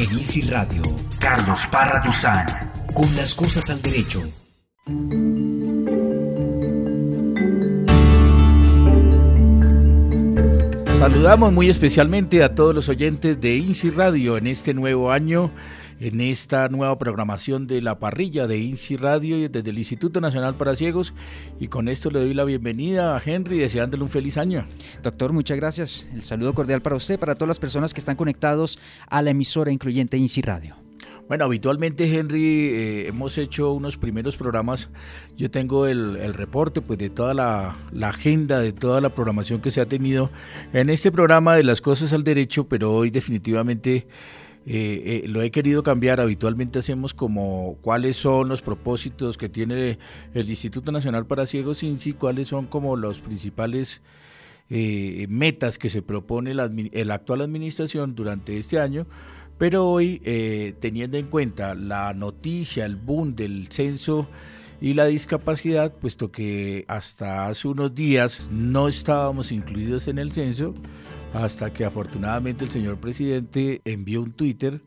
En Easy Radio, Carlos Parra Duzán, con las cosas al derecho. Saludamos muy especialmente a todos los oyentes de INSI Radio en este nuevo año, en esta nueva programación de la parrilla de INSI Radio desde el Instituto Nacional para Ciegos. Y con esto le doy la bienvenida a Henry, deseándole un feliz año. Doctor, muchas gracias. El saludo cordial para usted, para todas las personas que están conectados a la emisora incluyente INSI Radio. Bueno, habitualmente, Henry, eh, hemos hecho unos primeros programas. Yo tengo el, reporte pues, de toda la, agenda, de toda la programación que se ha tenido en este programa de las cosas al derecho, pero hoy definitivamente eh, eh, lo he querido cambiar. Habitualmente hacemos como cuáles son los propósitos que tiene el Instituto Nacional para Ciegos INSI, cuáles son como los principales... metas que se propone la, la actual administración durante este año pero hoy, eh, teniendo en cuenta la noticia, el boom del censo y la discapacidad, puesto que hasta hace unos días no estábamos incluidos en el censo, hasta que afortunadamente el señor presidente envió un Twitter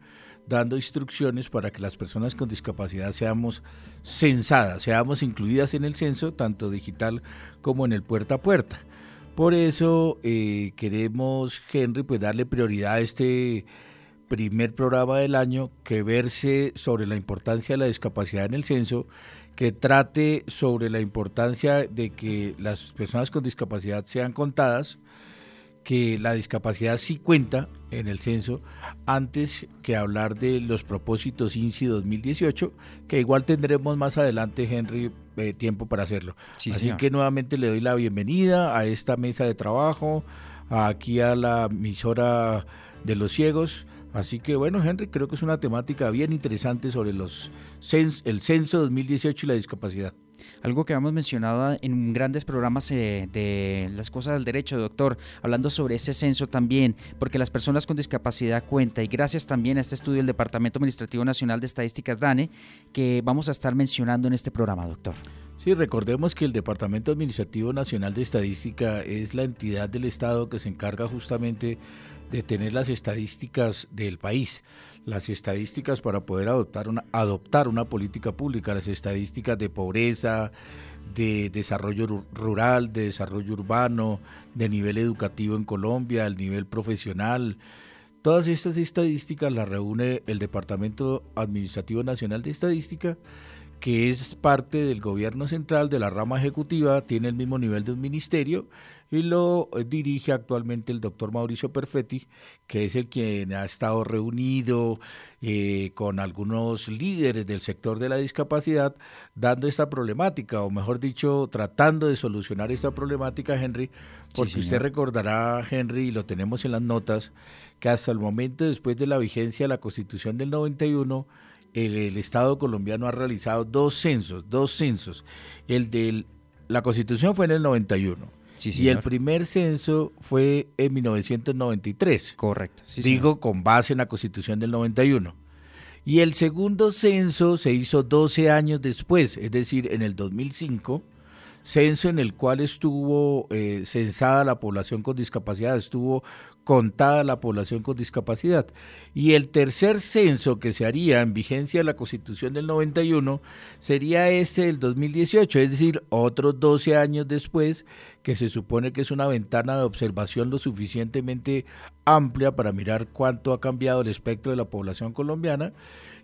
dando instrucciones para que las personas con discapacidad seamos censadas, seamos incluidas en el censo, tanto digital como en el puerta a puerta. Por eso eh, queremos, Henry, pues darle prioridad a este primer programa del año que verse sobre la importancia de la discapacidad en el censo, que trate sobre la importancia de que las personas con discapacidad sean contadas, que la discapacidad sí cuenta en el censo, antes que hablar de los propósitos INSI 2018, que igual tendremos más adelante, Henry, eh, tiempo para hacerlo. Así que nuevamente le doy la bienvenida a esta mesa de trabajo, aquí a la emisora de los ciegos Así que bueno, Henry, creo que es una temática bien interesante sobre los el censo 2018 y la discapacidad. Algo que hemos mencionado en grandes programas eh, de las cosas del derecho, doctor, hablando sobre ese censo también, porque las personas con discapacidad cuenta y gracias también a este estudio del Departamento Administrativo Nacional de Estadísticas DANE, que vamos a estar mencionando en este programa, doctor. Sí, recordemos que el Departamento Administrativo Nacional de Estadística es la entidad del Estado que se encarga justamente de tener las estadísticas del país, las estadísticas para poder adoptar una, adoptar una política pública, las estadísticas de pobreza, de desarrollo rural, de desarrollo urbano, de nivel educativo en Colombia, el nivel profesional. Todas estas estadísticas las reúne el Departamento Administrativo Nacional de Estadística que es parte del gobierno central, de la rama ejecutiva, tiene el mismo nivel de un ministerio y lo eh, dirige actualmente el doctor Mauricio Perfetti, que es el quien ha estado reunido eh, con algunos líderes del sector de la discapacidad, dando esta problemática, o mejor dicho, tratando de solucionar esta problemática, Henry, porque usted recordará, Henry, y lo tenemos en las notas, que hasta el momento, después de la vigencia de la Constitución del 91, el, Estado colombiano ha realizado dos censos, dos censos. El de la Constitución fue en el 91. Y el primer censo fue en 1993. Correcto. Digo, con base en la Constitución del 91. Y el segundo censo se hizo 12 años después, es decir, en el 2005, censo en el cual estuvo eh, censada la población con discapacidad, estuvo contada la población con discapacidad. Y el tercer censo que se haría en vigencia de la Constitución del 91 sería este del 2018, es decir, otros 12 años después, que se supone que es una ventana de observación lo suficientemente amplia para mirar cuánto ha cambiado el espectro de la población colombiana.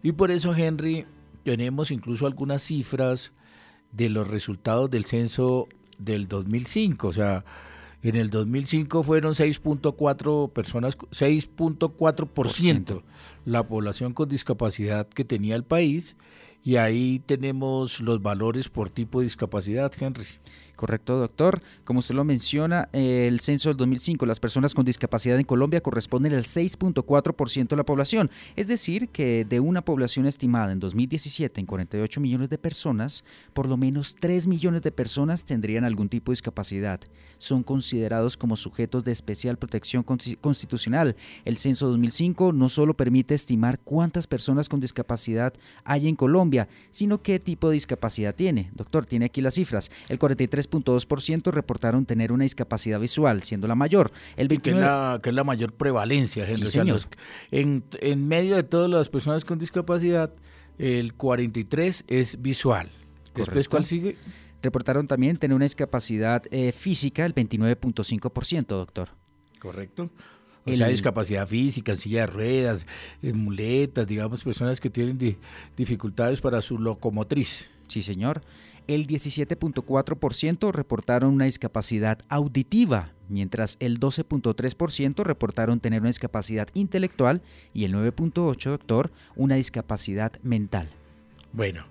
Y por eso, Henry, tenemos incluso algunas cifras de los resultados del censo del 2005, o sea, en el 2005 fueron 6.4 personas, 6.4% la población con discapacidad que tenía el país y ahí tenemos los valores por tipo de discapacidad, Henry. Correcto, doctor. Como usted lo menciona, el censo del 2005, las personas con discapacidad en Colombia corresponden al 6.4% de la población. Es decir, que de una población estimada en 2017 en 48 millones de personas, por lo menos 3 millones de personas tendrían algún tipo de discapacidad. Son considerados como sujetos de especial protección constitucional. El censo 2005 no solo permite estimar cuántas personas con discapacidad hay en Colombia, Colombia, sino qué tipo de discapacidad tiene. Doctor, tiene aquí las cifras. El 43.2% reportaron tener una discapacidad visual, siendo la mayor. El que, es la, mayor prevalencia, en, en medio de todas las personas con discapacidad, el 43 es visual. Después, ¿cuál sigue? Reportaron también tener una discapacidad eh, física, el 29.5%, doctor. Correcto. O sea, discapacidad física, en silla de ruedas, en muletas, digamos, personas que tienen dificultades para su locomotriz. Sí, señor. El 17.4% reportaron una discapacidad auditiva, mientras el 12.3% reportaron tener una discapacidad intelectual y el 9.8%, doctor, una discapacidad mental. Bueno,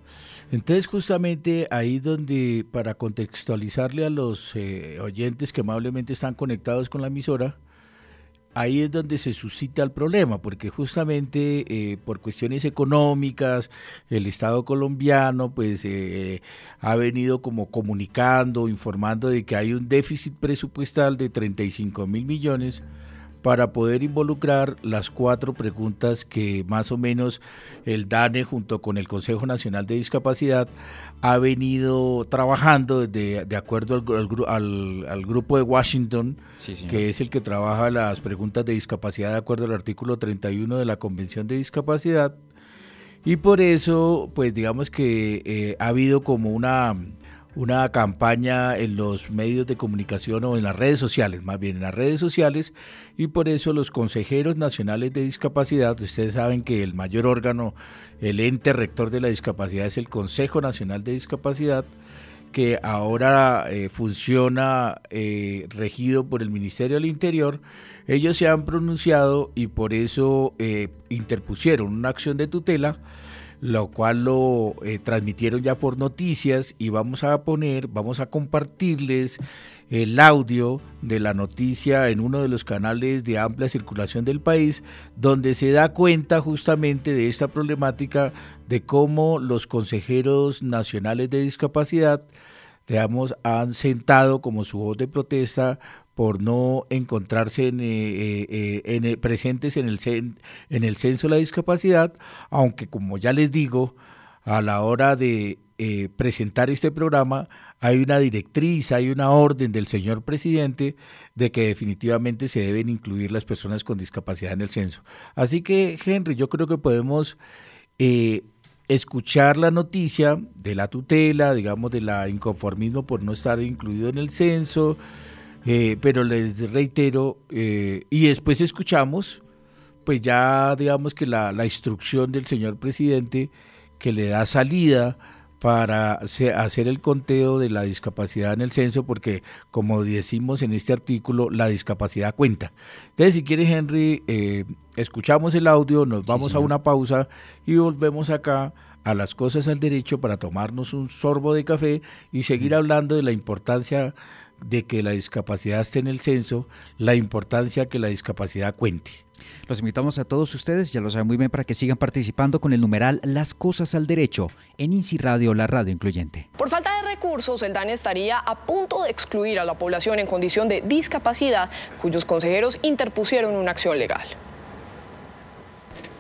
entonces justamente ahí donde para contextualizarle a los eh, oyentes que amablemente están conectados con la emisora, ahí es donde se suscita el problema, porque justamente eh, por cuestiones económicas, el Estado colombiano pues eh, ha venido como comunicando, informando de que hay un déficit presupuestal de 35 mil millones para poder involucrar las cuatro preguntas que más o menos el DANE junto con el Consejo Nacional de Discapacidad ha venido trabajando de, de acuerdo al, al, grupo de Washington, que es el que trabaja las preguntas de discapacidad de acuerdo al artículo 31 de la Convención de Discapacidad. Y por eso, pues digamos que eh, ha habido como una una campaña en los medios de comunicación o en las redes sociales, más bien en las redes sociales, y por eso los consejeros nacionales de discapacidad, ustedes saben que el mayor órgano, el ente rector de la discapacidad es el Consejo Nacional de Discapacidad, que ahora eh, funciona eh, regido por el Ministerio del Interior, ellos se han pronunciado y por eso eh, interpusieron una acción de tutela lo cual lo eh, transmitieron ya por noticias y vamos a poner, vamos a compartirles el audio de la noticia en uno de los canales de amplia circulación del país, donde se da cuenta justamente de esta problemática de cómo los consejeros nacionales de discapacidad, digamos, han sentado como su voz de protesta por no encontrarse en, eh, eh, en presentes en el, en el censo de la discapacidad, aunque como ya les digo, a la hora de eh, presentar este programa hay una directriz, hay una orden del señor presidente de que definitivamente se deben incluir las personas con discapacidad en el censo. Así que, Henry, yo creo que podemos escuchar la noticia de la tutela, digamos, de la inconformismo por no estar incluido en el censo, eh, pero les reitero, eh, y después escuchamos, pues ya digamos que la, instrucción del señor presidente que le da salida para hacer el conteo de la discapacidad en el censo, porque como decimos en este artículo, la discapacidad cuenta. Entonces, si quiere Henry, eh, escuchamos el audio, nos vamos a una pausa y volvemos acá a las cosas al derecho para tomarnos un sorbo de café y seguir hablando de la importancia de que la discapacidad esté en el censo, la importancia que la discapacidad cuente. Los invitamos a todos ustedes, ya lo saben muy bien, para que sigan participando con el numeral Las Cosas al Derecho en INSI Radio, la radio incluyente. Por falta de recursos, el DANE estaría a punto de excluir a la población en condición de discapacidad, cuyos consejeros interpusieron una acción legal.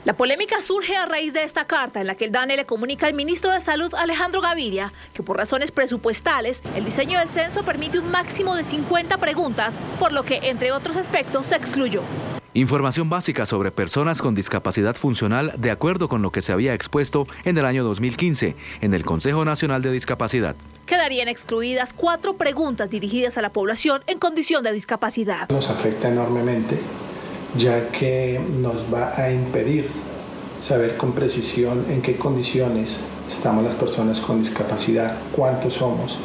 La polémica surge a raíz de esta carta en la que el DANE le comunica al ministro de Salud Alejandro Gaviria que por razones presupuestales el diseño del censo permite un máximo de 50 preguntas, por lo que entre otros aspectos se excluyó. Información básica sobre personas con discapacidad funcional de acuerdo con lo que se había expuesto en el año 2015 en el Consejo Nacional de Discapacidad. Quedarían excluidas cuatro preguntas dirigidas a la población en condición de discapacidad. Nos afecta enormemente ya que nos va a impedir saber con precisión en qué condiciones estamos las personas con discapacidad, cuántos somos,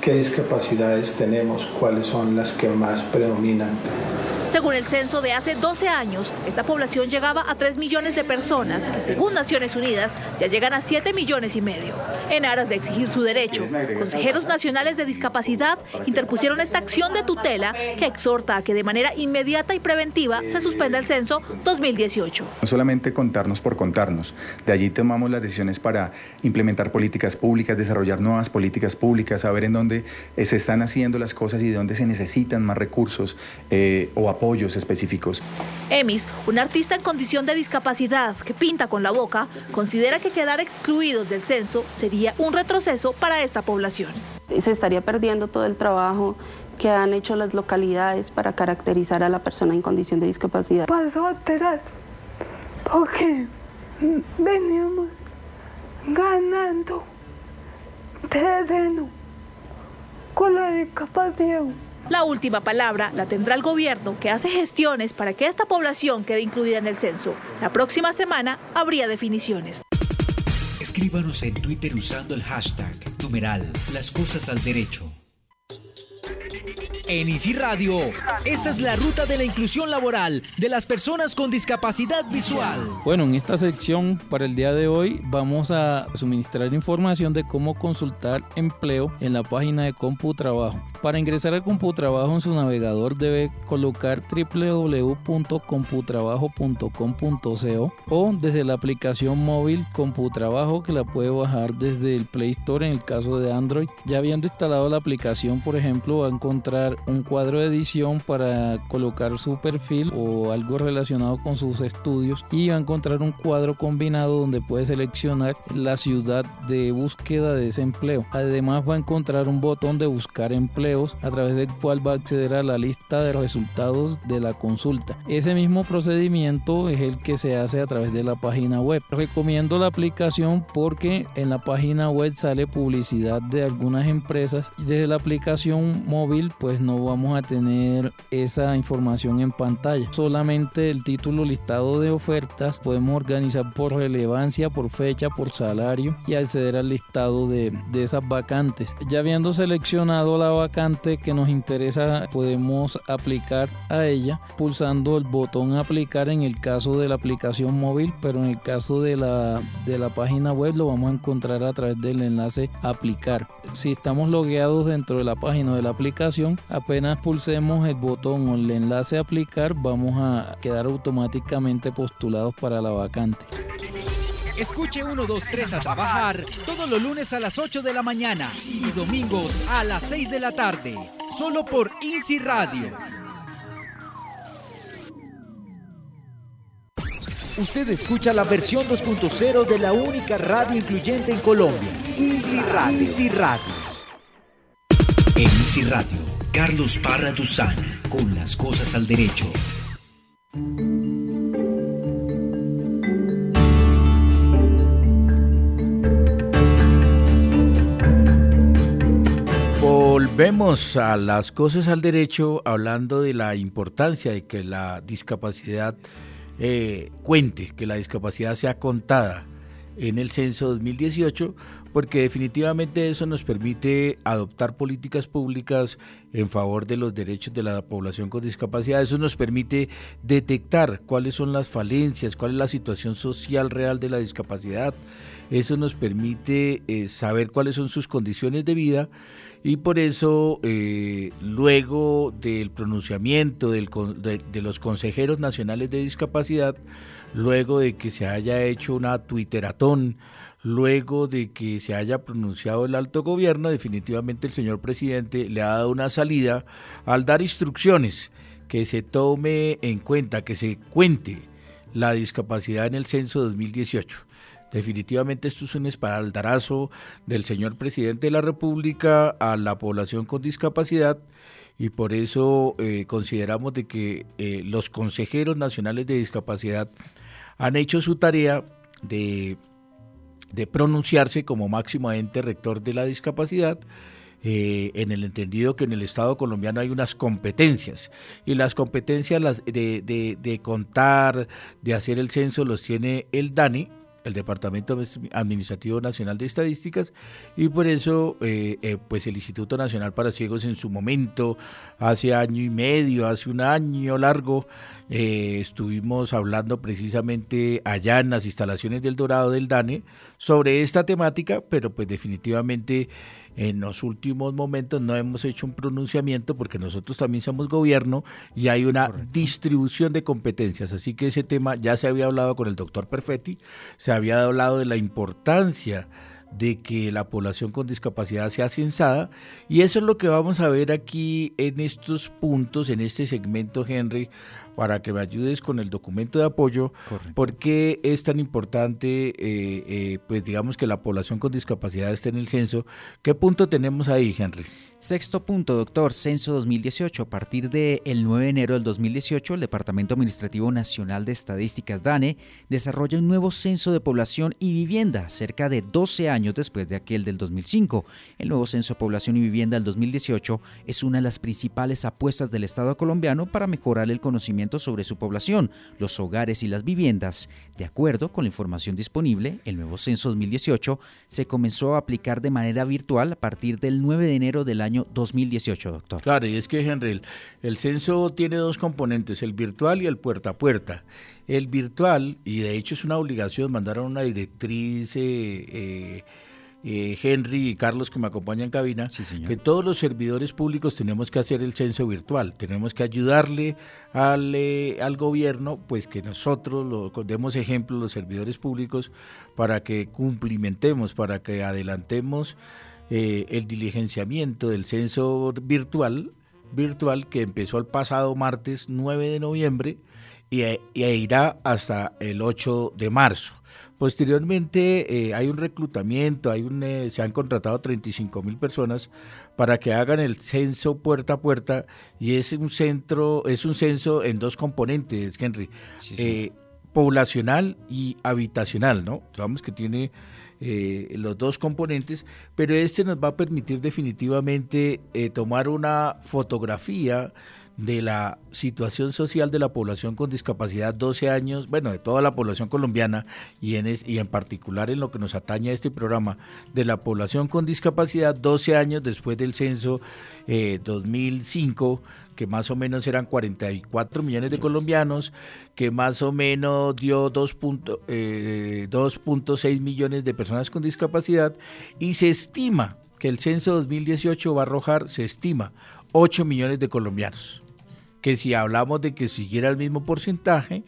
qué discapacidades tenemos, cuáles son las que más predominan. Según el censo de hace 12 años, esta población llegaba a 3 millones de personas, que según Naciones Unidas ya llegan a 7 millones y medio. En aras de exigir su derecho, consejeros nacionales de discapacidad interpusieron esta acción de tutela que exhorta a que de manera inmediata y preventiva se suspenda el censo 2018. No solamente contarnos por contarnos, de allí tomamos las decisiones para implementar políticas públicas, desarrollar nuevas políticas públicas, saber en dónde se están haciendo las cosas y de dónde se necesitan más recursos eh, o apoyos específicos. Emis, un artista en condición de discapacidad que pinta con la boca, considera que quedar excluidos del censo sería un retroceso para esta población. Se estaría perdiendo todo el trabajo que han hecho las localidades para caracterizar a la persona en condición de discapacidad. Pasó atrás porque veníamos ganando terreno con la discapacidad. La última palabra la tendrá el gobierno que hace gestiones para que esta población quede incluida en el censo. La próxima semana habría definiciones. Escríbanos en Twitter usando el hashtag numeral las cosas al derecho. En Easy Radio, esta es la ruta de la inclusión laboral de las personas con discapacidad visual. Bueno, en esta sección para el día de hoy vamos a suministrar información de cómo consultar empleo en la página de CompuTrabajo. Para ingresar a CompuTrabajo en su navegador debe colocar www.computrabajo.com.co o desde la aplicación móvil CompuTrabajo que la puede bajar desde el Play Store en el caso de Android. Ya habiendo instalado la aplicación, por ejemplo, va a encontrar un cuadro de edición para colocar su perfil o algo relacionado con sus estudios y va a encontrar un cuadro combinado donde puede seleccionar la ciudad de búsqueda de ese empleo. Además va a encontrar un botón de buscar empleos a través del cual va a acceder a la lista de resultados de la consulta. Ese mismo procedimiento es el que se hace a través de la página web. Recomiendo la aplicación porque en la página web sale publicidad de algunas empresas y desde la aplicación móvil pues no vamos a tener esa información en pantalla. Solamente el título listado de ofertas podemos organizar por relevancia, por fecha, por salario y acceder al listado de, de esas vacantes. Ya habiendo seleccionado la vacante que nos interesa, podemos aplicar a ella pulsando el botón aplicar en el caso de la aplicación móvil, pero en el caso de la, de la página web lo vamos a encontrar a través del enlace aplicar. Si estamos logueados dentro de la página de la aplicación, apenas pulsemos el botón o el enlace aplicar, vamos a quedar automáticamente postulados para la vacante. Escuche 1, 2, 3 a trabajar todos los lunes a las 8 de la mañana y domingos a las 6 de la tarde, solo por Easy Radio. Usted escucha la versión 2.0 de la única radio incluyente en Colombia, Easy Radio. Easy Radio. En Easy Radio, Carlos Parra Duzán, con las cosas al derecho. Volvemos a las cosas al derecho hablando de la importancia de que la discapacidad eh, cuente, que la discapacidad sea contada en el censo 2018, porque definitivamente eso nos permite adoptar políticas públicas en favor de los derechos de la población con discapacidad. Eso nos permite detectar cuáles son las falencias, cuál es la situación social real de la discapacidad. Eso nos permite eh, saber cuáles son sus condiciones de vida y por eso eh, luego del pronunciamiento del, de, de los consejeros nacionales de discapacidad, luego de que se haya hecho una twitteratón, luego de que se haya pronunciado el alto gobierno, definitivamente el señor presidente le ha dado una salida al dar instrucciones que se tome en cuenta, que se cuente la discapacidad en el censo 2018. Definitivamente esto es un espaldarazo del señor presidente de la República a la población con discapacidad y por eso eh, consideramos de que eh, los consejeros nacionales de discapacidad han hecho su tarea de, de pronunciarse como máximo ente rector de la discapacidad. Eh, en el entendido que en el Estado colombiano hay unas competencias y las competencias las de, de, de contar, de hacer el censo los tiene el DANI, el Departamento Administrativo Nacional de Estadísticas y por eso eh, eh, pues el Instituto Nacional para Ciegos en su momento, hace año y medio, hace un año largo, eh, estuvimos hablando precisamente allá en las instalaciones del Dorado del DANE sobre esta temática, pero pues definitivamente en los últimos momentos no hemos hecho un pronunciamiento porque nosotros también somos gobierno y hay una Correcto. distribución de competencias. Así que ese tema ya se había hablado con el doctor Perfetti, se había hablado de la importancia de que la población con discapacidad sea censada y eso es lo que vamos a ver aquí en estos puntos, en este segmento, Henry, para que me ayudes con el documento de apoyo, porque es tan importante, eh, eh, pues digamos que la población con discapacidad esté en el censo. ¿Qué punto tenemos ahí, Henry? Sexto punto, doctor, Censo 2018. A partir del 9 de enero del 2018, el Departamento Administrativo Nacional de Estadísticas, DANE, desarrolla un nuevo censo de población y vivienda, cerca de 12 años después de aquel del 2005. El nuevo Censo de Población y Vivienda del 2018 es una de las principales apuestas del Estado colombiano para mejorar el conocimiento sobre su población, los hogares y las viviendas. De acuerdo con la información disponible, el nuevo Censo 2018 se comenzó a aplicar de manera virtual a partir del 9 de enero del año 2018, doctor. Claro, y es que, Henry, el, censo tiene dos componentes, el virtual y el puerta a puerta. El virtual, y de hecho es una obligación, mandaron una directriz... Eh, eh, eh, Henry y Carlos que me acompañan en cabina, que todos los servidores públicos tenemos que hacer el censo virtual, tenemos que ayudarle al, al gobierno, pues que nosotros lo, demos ejemplo los servidores públicos para que cumplimentemos, para que adelantemos eh, el diligenciamiento del censo virtual, virtual que empezó el pasado martes 9 de noviembre y, e, irá hasta el 8 de marzo. Posteriormente eh, hay un reclutamiento, hay un, eh, se han contratado 35 mil personas para que hagan el censo puerta a puerta y es un centro, es un censo en dos componentes, Henry, poblacional y habitacional, ¿no? Digamos que tiene eh, los dos componentes, pero este nos va a permitir definitivamente eh, tomar una fotografía de la situación social de la población con discapacidad 12 años, bueno, de toda la población colombiana y en, particular en lo que nos atañe a este programa, de la población con discapacidad 12 años después del censo 2005 eh, que más o menos eran 44 millones de colombianos, que más o menos dio 2.6 eh, millones de personas con discapacidad y se estima que el censo 2018 va a arrojar, se estima, 8 millones de colombianos. Que si hablamos de que siguiera el mismo porcentaje,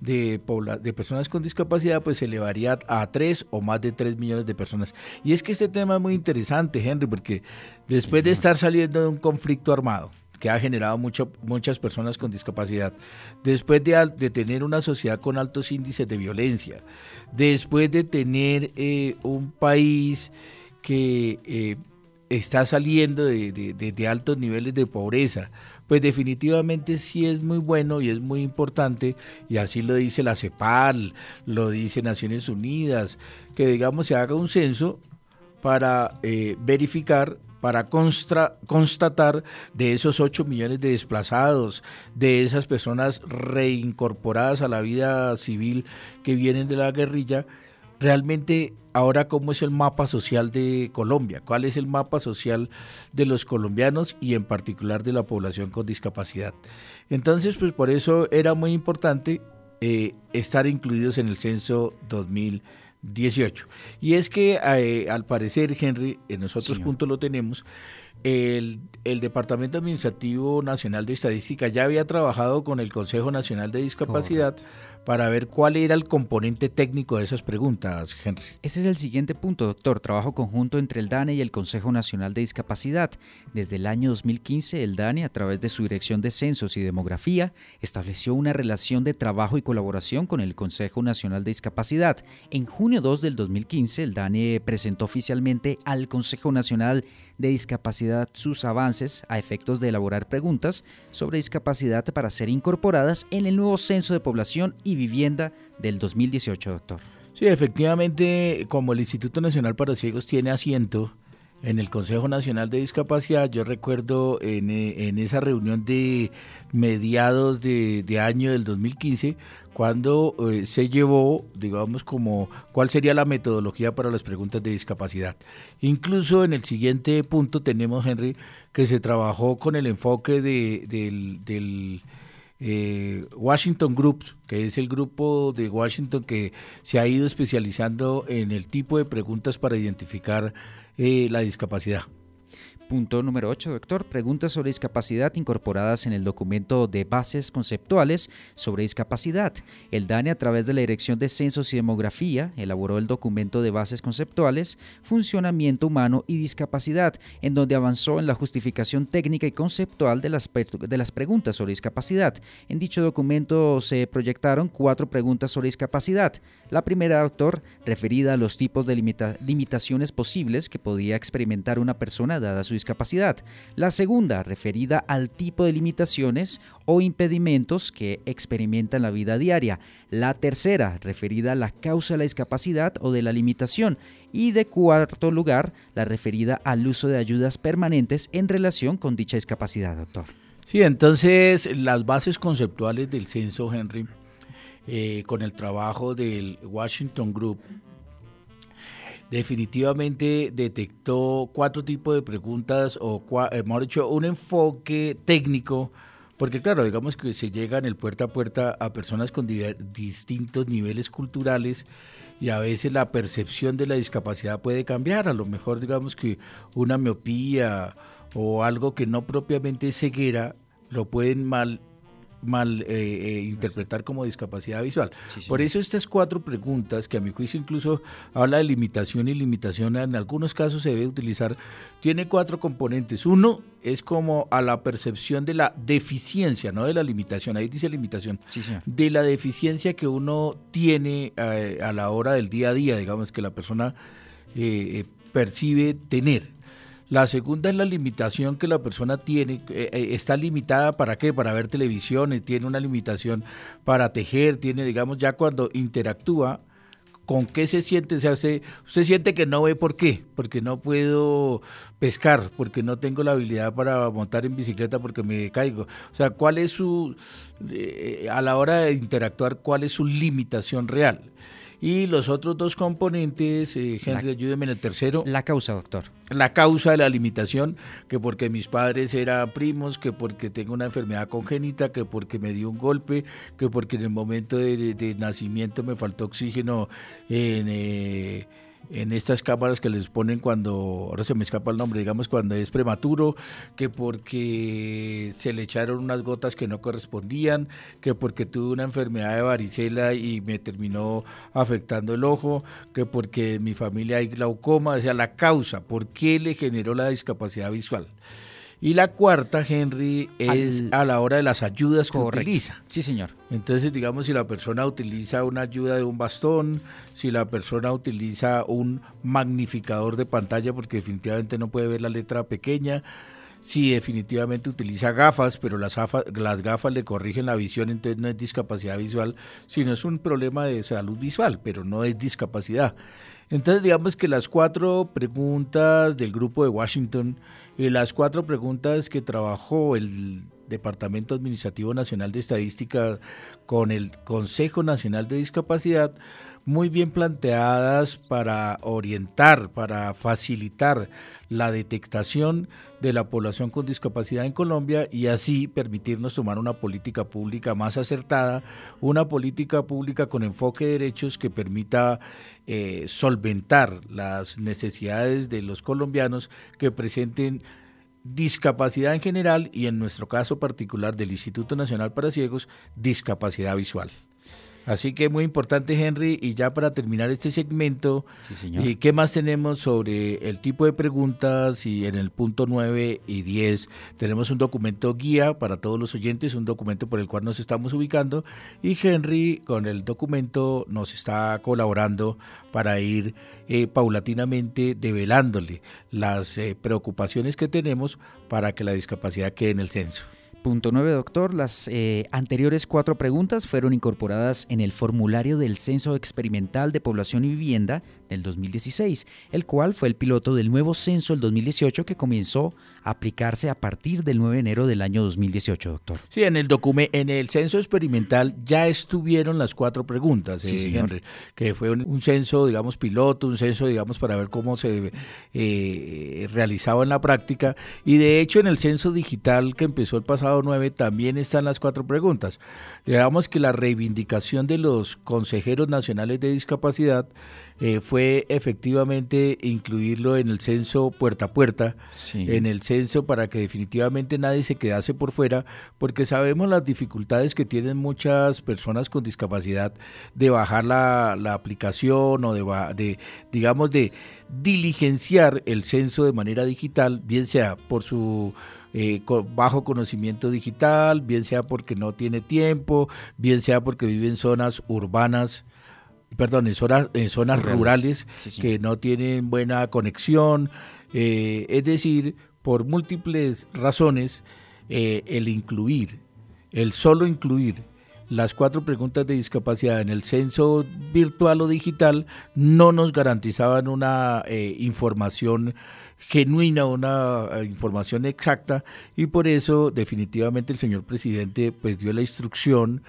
de, de personas con discapacidad, pues se elevaría a 3 o más de 3 millones de personas. Y es que este tema es muy interesante, Henry, porque después de estar saliendo de un conflicto armado, que ha generado mucho, muchas personas con discapacidad, después de, tener una sociedad con altos índices de violencia, después de tener eh, un país que eh, está saliendo de, de, altos niveles de pobreza, pues definitivamente sí es muy bueno y es muy importante, y así lo dice la CEPAL, lo dice Naciones Unidas, que digamos se haga un censo para eh, verificar para constatar de esos 8 millones de desplazados, de esas personas reincorporadas a la vida civil que vienen de la guerrilla, realmente ahora cómo es el mapa social de Colombia, cuál es el mapa social de los colombianos y en particular de la población con discapacidad. Entonces, pues por eso era muy importante eh, estar incluidos en el censo 2020. 18. Y es que eh, al parecer, Henry, en nosotros puntos lo tenemos, el, el, Departamento Administrativo Nacional de Estadística ya había trabajado con el Consejo Nacional de Discapacidad para ver cuál era el componente técnico de esas preguntas, Henry. Ese es el siguiente punto, doctor. Trabajo conjunto entre el DANE y el Consejo Nacional de Discapacidad. Desde el año 2015, el DANE, a través de su Dirección de Censos y Demografía, estableció una relación de trabajo y colaboración con el Consejo Nacional de Discapacidad. En junio 2 del 2015, el DANE presentó oficialmente al Consejo Nacional de Discapacidad sus avances a efectos de elaborar preguntas sobre discapacidad para ser incorporadas en el nuevo Censo de Población y Vivienda del 2018, doctor. Sí, efectivamente, como el Instituto Nacional para Ciegos tiene asiento en el Consejo Nacional de Discapacidad, yo recuerdo en, en esa reunión de mediados de, de año del 2015, cuando eh, se llevó, digamos, como cuál sería la metodología para las preguntas de discapacidad. Incluso en el siguiente punto tenemos, Henry, que se trabajó con el enfoque de, del, del eh, Washington Groups, que es el grupo de Washington que se ha ido especializando en el tipo de preguntas para identificar eh, la discapacidad. Punto número 8, doctor. Preguntas sobre discapacidad incorporadas en el documento de bases conceptuales sobre discapacidad. El DANE, a través de la Dirección de Censos y Demografía, elaboró el documento de bases conceptuales, funcionamiento humano y discapacidad, en donde avanzó en la justificación técnica y conceptual de las, de las preguntas sobre discapacidad. En dicho documento se proyectaron cuatro preguntas sobre discapacidad. La primera, doctor, referida a los tipos de limitaciones posibles que podía experimentar una persona dada su discapacidad. La segunda, referida al tipo de limitaciones o impedimentos que experimenta en la vida diaria. La tercera, referida a la causa de la discapacidad o de la limitación. Y de cuarto lugar, la referida al uso de ayudas permanentes en relación con dicha discapacidad, doctor. Sí, entonces las bases conceptuales del censo, Henry, eh, con el trabajo del Washington Group, definitivamente detectó cuatro tipos de preguntas o, hemos dicho, un enfoque técnico, porque claro, digamos que se llega en el puerta a puerta a personas con distintos niveles culturales y a veces la percepción de la discapacidad puede cambiar, a lo mejor digamos que una miopía o algo que no propiamente es ceguera lo pueden mal mal eh, eh, interpretar como discapacidad visual. Por eso estas cuatro preguntas, que a mi juicio incluso habla de limitación y limitación, en algunos casos se debe utilizar, tiene cuatro componentes. Uno es como a la percepción de la deficiencia, no de la limitación, ahí dice limitación, de la deficiencia que uno tiene eh, a la hora del día a día, digamos que la persona percibe tener. La segunda es la limitación que la persona tiene. Eh, eh, está limitada para qué? Para ver televisiones, tiene una limitación para tejer, tiene, digamos, ya cuando interactúa, ¿con qué se siente? O sea, usted, usted siente que no ve por qué, porque no puedo pescar, porque no tengo la habilidad para montar en bicicleta porque me caigo. O sea, ¿cuál es su, eh, a la hora de interactuar, cuál es su limitación real? Y los otros dos componentes, eh, Henry, ayúdeme en el tercero. La causa, doctor. La causa de la limitación, que porque mis padres eran primos, que porque tengo una enfermedad congénita, que porque me dio un golpe, que porque en el momento de, nacimiento me faltó oxígeno en... Eh, en estas cámaras que les ponen cuando, ahora se me escapa el nombre, digamos cuando es prematuro, que porque se le echaron unas gotas que no correspondían, que porque tuve una enfermedad de varicela y me terminó afectando el ojo, que porque mi familia hay glaucoma, o sea, la causa, ¿por qué le generó la discapacidad visual? Y la cuarta, Henry, es a la hora de las ayudas que utiliza. Sí, señor. Entonces, digamos, si la persona utiliza una ayuda de un bastón, si la persona utiliza un magnificador de pantalla porque definitivamente no puede ver la letra pequeña, si definitivamente utiliza gafas, pero las gafas, las gafas le corrigen la visión, entonces no es discapacidad visual, sino es un problema de salud visual, pero no es discapacidad. Entonces, digamos que las cuatro preguntas del grupo de Washington y las cuatro preguntas que trabajó el Departamento Administrativo Nacional de Estadística con el Consejo Nacional de Discapacidad, muy bien planteadas para orientar, para facilitar la detectación de la población con discapacidad en Colombia y así permitirnos tomar una política pública más acertada, una política pública con enfoque de derechos que permita eh, solventar las necesidades de los colombianos que presenten discapacidad en general y en nuestro caso particular del Instituto Nacional para Ciegos, discapacidad visual. Así que muy importante, Henry. Y ya para terminar este segmento, sí, ¿qué más tenemos sobre el tipo de preguntas? Y en el punto 9 y 10 tenemos un documento guía para todos los oyentes, un documento por el cual nos estamos ubicando. Y Henry con el documento nos está colaborando para ir eh, paulatinamente develándole las eh, preocupaciones que tenemos para que la discapacidad quede en el censo. Punto 9, doctor. Las eh, anteriores cuatro preguntas fueron incorporadas en el formulario del Censo Experimental de Población y Vivienda del 2016, el cual fue el piloto del nuevo censo del 2018 que comenzó aplicarse a partir del 9 de enero del año 2018, doctor. Sí, en el en el censo experimental ya estuvieron las cuatro preguntas, eh, Henry, que fue un, censo, digamos, piloto, un censo, digamos, para ver cómo se eh, realizaba en la práctica. Y de hecho, en el censo digital que empezó el pasado 9 también están las cuatro preguntas. Digamos que la reivindicación de los consejeros nacionales de discapacidad eh, fue efectivamente incluirlo en el censo puerta a puerta, en el censo para que definitivamente nadie se quedase por fuera, porque sabemos las dificultades que tienen muchas personas con discapacidad de bajar la, aplicación o de, de, digamos, de diligenciar el censo de manera digital, bien sea por su eh, bajo conocimiento digital, bien sea porque no tiene tiempo, bien sea porque vive en zonas urbanas perdón, en zonas, en zonas rurales, que no tienen buena conexión, eh, es decir, por múltiples razones, eh, el incluir, el solo incluir las cuatro preguntas de discapacidad en el censo virtual o digital no nos garantizaban una eh, información genuina, una información exacta y por eso definitivamente el señor presidente pues dio la instrucción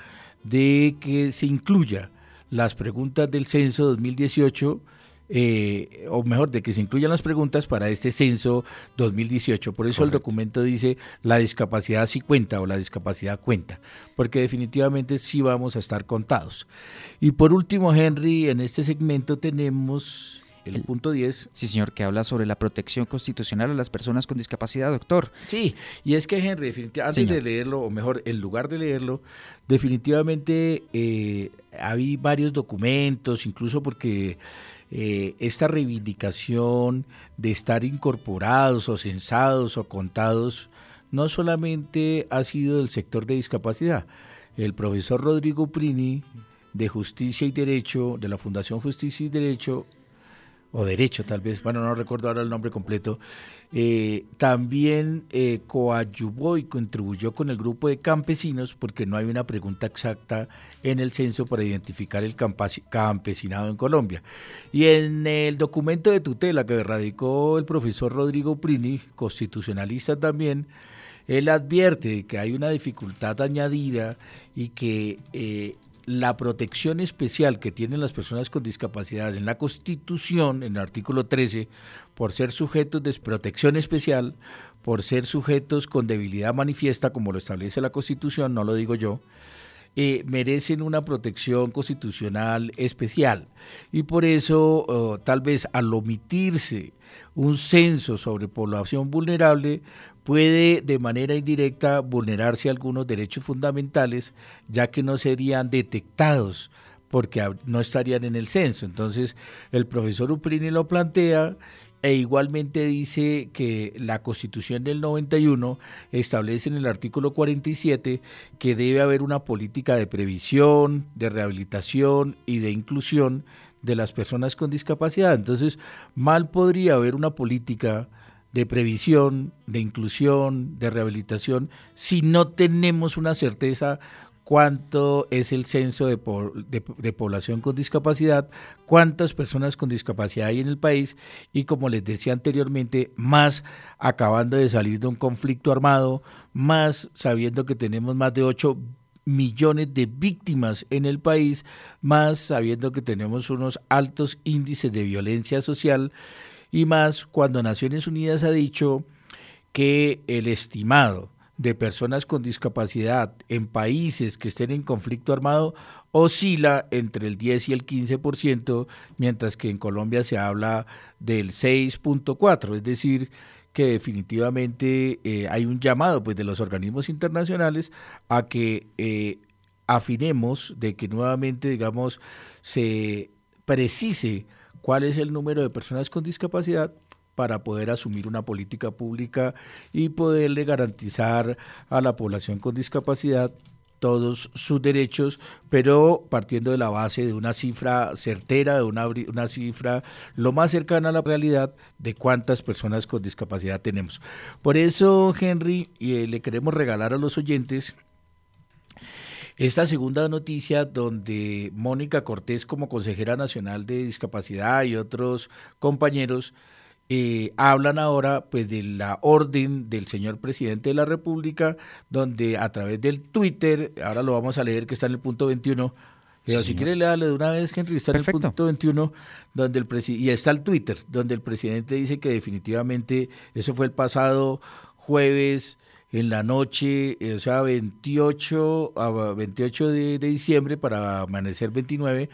de que se incluya las preguntas del censo 2018, eh, o mejor, de que se incluyan las preguntas para este censo 2018. Por eso el documento dice la discapacidad sí cuenta o la discapacidad cuenta, porque definitivamente sí vamos a estar contados. Y por último, Henry, en este segmento tenemos el, punto 10. Sí, señor, que habla sobre la protección constitucional a las personas con discapacidad, doctor. Sí, y es que Henry, definitivamente, antes de leerlo, o mejor, en lugar de leerlo, definitivamente eh, hay varios documentos, incluso porque eh, esta reivindicación de estar incorporados o censados o contados no solamente ha sido del sector de discapacidad. El profesor Rodrigo Prini de Justicia y Derecho, de la Fundación Justicia y Derecho, o derecho tal vez, bueno, no recuerdo ahora el nombre completo, eh, también eh, y contribuyó con el grupo de campesinos porque no hay una pregunta exacta en el censo para identificar el campesinado en Colombia. Y en el documento de tutela que radicó el profesor Rodrigo Prini, constitucionalista también, él advierte que hay una dificultad añadida y que eh, la protección especial que tienen las personas con discapacidad en la Constitución, en el artículo 13, por ser sujetos de protección especial, por ser sujetos con debilidad manifiesta, como lo establece la Constitución, no lo digo yo, eh, merecen una protección constitucional especial. Y por eso, oh, tal vez al omitirse un censo sobre población vulnerable, puede de manera indirecta vulnerarse algunos derechos fundamentales, ya que no serían detectados porque no estarían en el censo. Entonces, el profesor Uprini lo plantea e igualmente dice que la Constitución del 91 establece en el artículo 47 que debe haber una política de previsión, de rehabilitación y de inclusión de las personas con discapacidad. Entonces, mal podría haber una política de previsión, de inclusión, de rehabilitación, si no tenemos una certeza cuánto es el censo de, de, población con discapacidad, cuántas personas con discapacidad hay en el país y como les decía anteriormente, más acabando de salir de un conflicto armado, más sabiendo que tenemos más de 8 millones de víctimas en el país, más sabiendo que tenemos unos altos índices de violencia social y más cuando Naciones Unidas ha dicho que el estimado de personas con discapacidad en países que estén en conflicto armado oscila entre el 10 y el 15%, mientras que en Colombia se habla del 6.4, es decir, que definitivamente eh, hay un llamado pues de los organismos internacionales a que eh, afinemos de que nuevamente digamos se precise cuál es el número de personas con discapacidad para poder asumir una política pública y poderle garantizar a la población con discapacidad todos sus derechos, pero partiendo de la base de una cifra certera, de una, una cifra lo más cercana a la realidad de cuántas personas con discapacidad tenemos. Por eso, Henry, eh, le queremos regalar a los oyentes esta segunda noticia donde Mónica Cortés como consejera nacional de discapacidad y otros compañeros eh, hablan ahora pues de la orden del señor presidente de la República, donde a través del Twitter, ahora lo vamos a leer que está en el punto 21, pero si quiere leerle de una vez, Henry, está en el punto 21, donde el y está el Twitter, donde el presidente dice que definitivamente eso fue el pasado jueves en la noche, eh, o sea, 28, a 28 de, de diciembre para amanecer 29,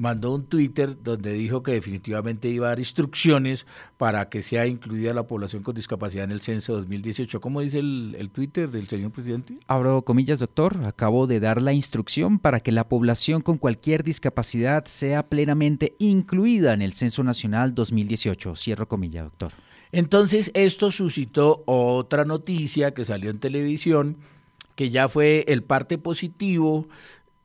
mandó un Twitter donde dijo que definitivamente iba a dar instrucciones para que sea incluida la población con discapacidad en el censo 2018. ¿Cómo dice el, Twitter del señor presidente? Abro comillas, doctor. Acabo de dar la instrucción para que la población con cualquier discapacidad sea plenamente incluida en el Censo Nacional 2018. Cierro comillas, doctor. Entonces, esto suscitó otra noticia que salió en televisión, que ya fue el parte positivo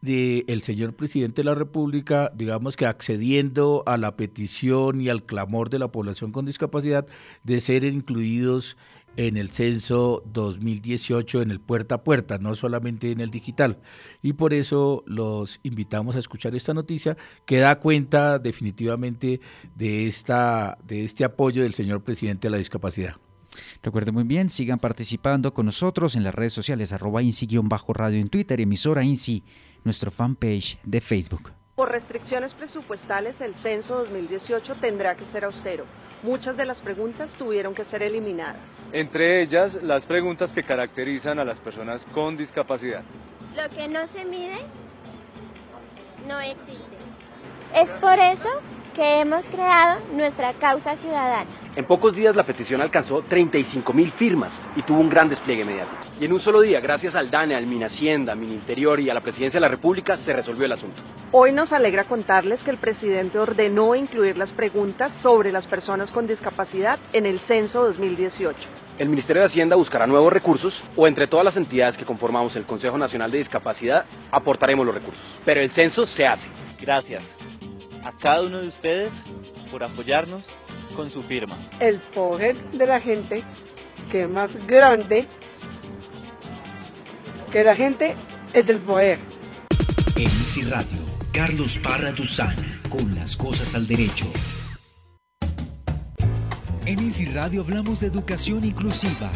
del señor presidente de la República, digamos que accediendo a la petición y al clamor de la población con discapacidad de ser incluidos en el censo 2018 en el puerta a puerta, no solamente en el digital. Y por eso los invitamos a escuchar esta noticia que da cuenta definitivamente de, esta, de este apoyo del señor presidente a la discapacidad. Recuerden muy bien, sigan participando con nosotros en las redes sociales, arroba INSI-radio en Twitter, emisora INSI nuestro fanpage de Facebook. Por restricciones presupuestales, el censo 2018 tendrá que ser austero. Muchas de las preguntas tuvieron que ser eliminadas. Entre ellas, las preguntas que caracterizan a las personas con discapacidad. Lo que no se mide no existe. Es por eso que hemos creado nuestra causa ciudadana. En pocos días la petición alcanzó 35 mil firmas y tuvo un gran despliegue mediático. Y en un solo día, gracias al DANE, al Minhacienda, al Mininterior y a la Presidencia de la República, se resolvió el asunto. Hoy nos alegra contarles que el presidente ordenó incluir las preguntas sobre las personas con discapacidad en el censo 2018. El Ministerio de Hacienda buscará nuevos recursos o entre todas las entidades que conformamos el Consejo Nacional de Discapacidad aportaremos los recursos. Pero el censo se hace. Gracias a cada uno de ustedes por apoyarnos con su firma. El poder de la gente, que es más grande que la gente, es del poder. En ICI Radio, Carlos Parra Duzán, con las cosas al derecho. En ICI Radio hablamos de educación inclusiva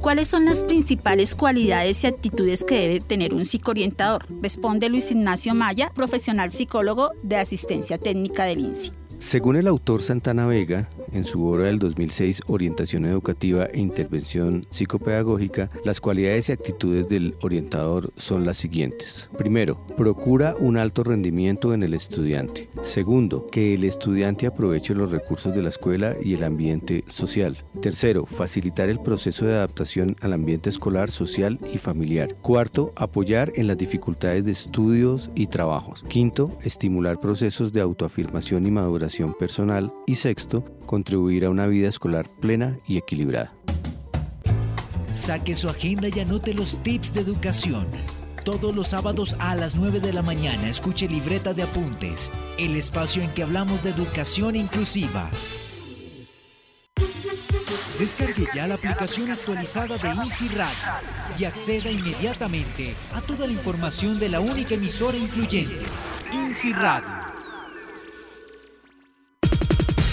¿Cuáles son las principales cualidades y actitudes que debe tener un psicoorientador? Responde Luis Ignacio Maya, profesional psicólogo de asistencia técnica del INSI. Según el autor Santana Vega, en su obra del 2006 Orientación Educativa e Intervención Psicopedagógica, las cualidades y actitudes del orientador son las siguientes. Primero, procura un alto rendimiento en el estudiante. Segundo, que el estudiante aproveche los recursos de la escuela y el ambiente social. Tercero, facilitar el proceso de adaptación al ambiente escolar, social y familiar. Cuarto, apoyar en las dificultades de estudios y trabajos. Quinto, estimular procesos de autoafirmación y maduración personal y sexto, contribuir a una vida escolar plena y equilibrada. Saque su agenda y anote los tips de educación. Todos los sábados a las 9 de la mañana escuche Libreta de Apuntes, el espacio en que hablamos de educación inclusiva. Descargue ya la aplicación actualizada de Easy y acceda inmediatamente a toda la información de la única emisora incluyente, Easy.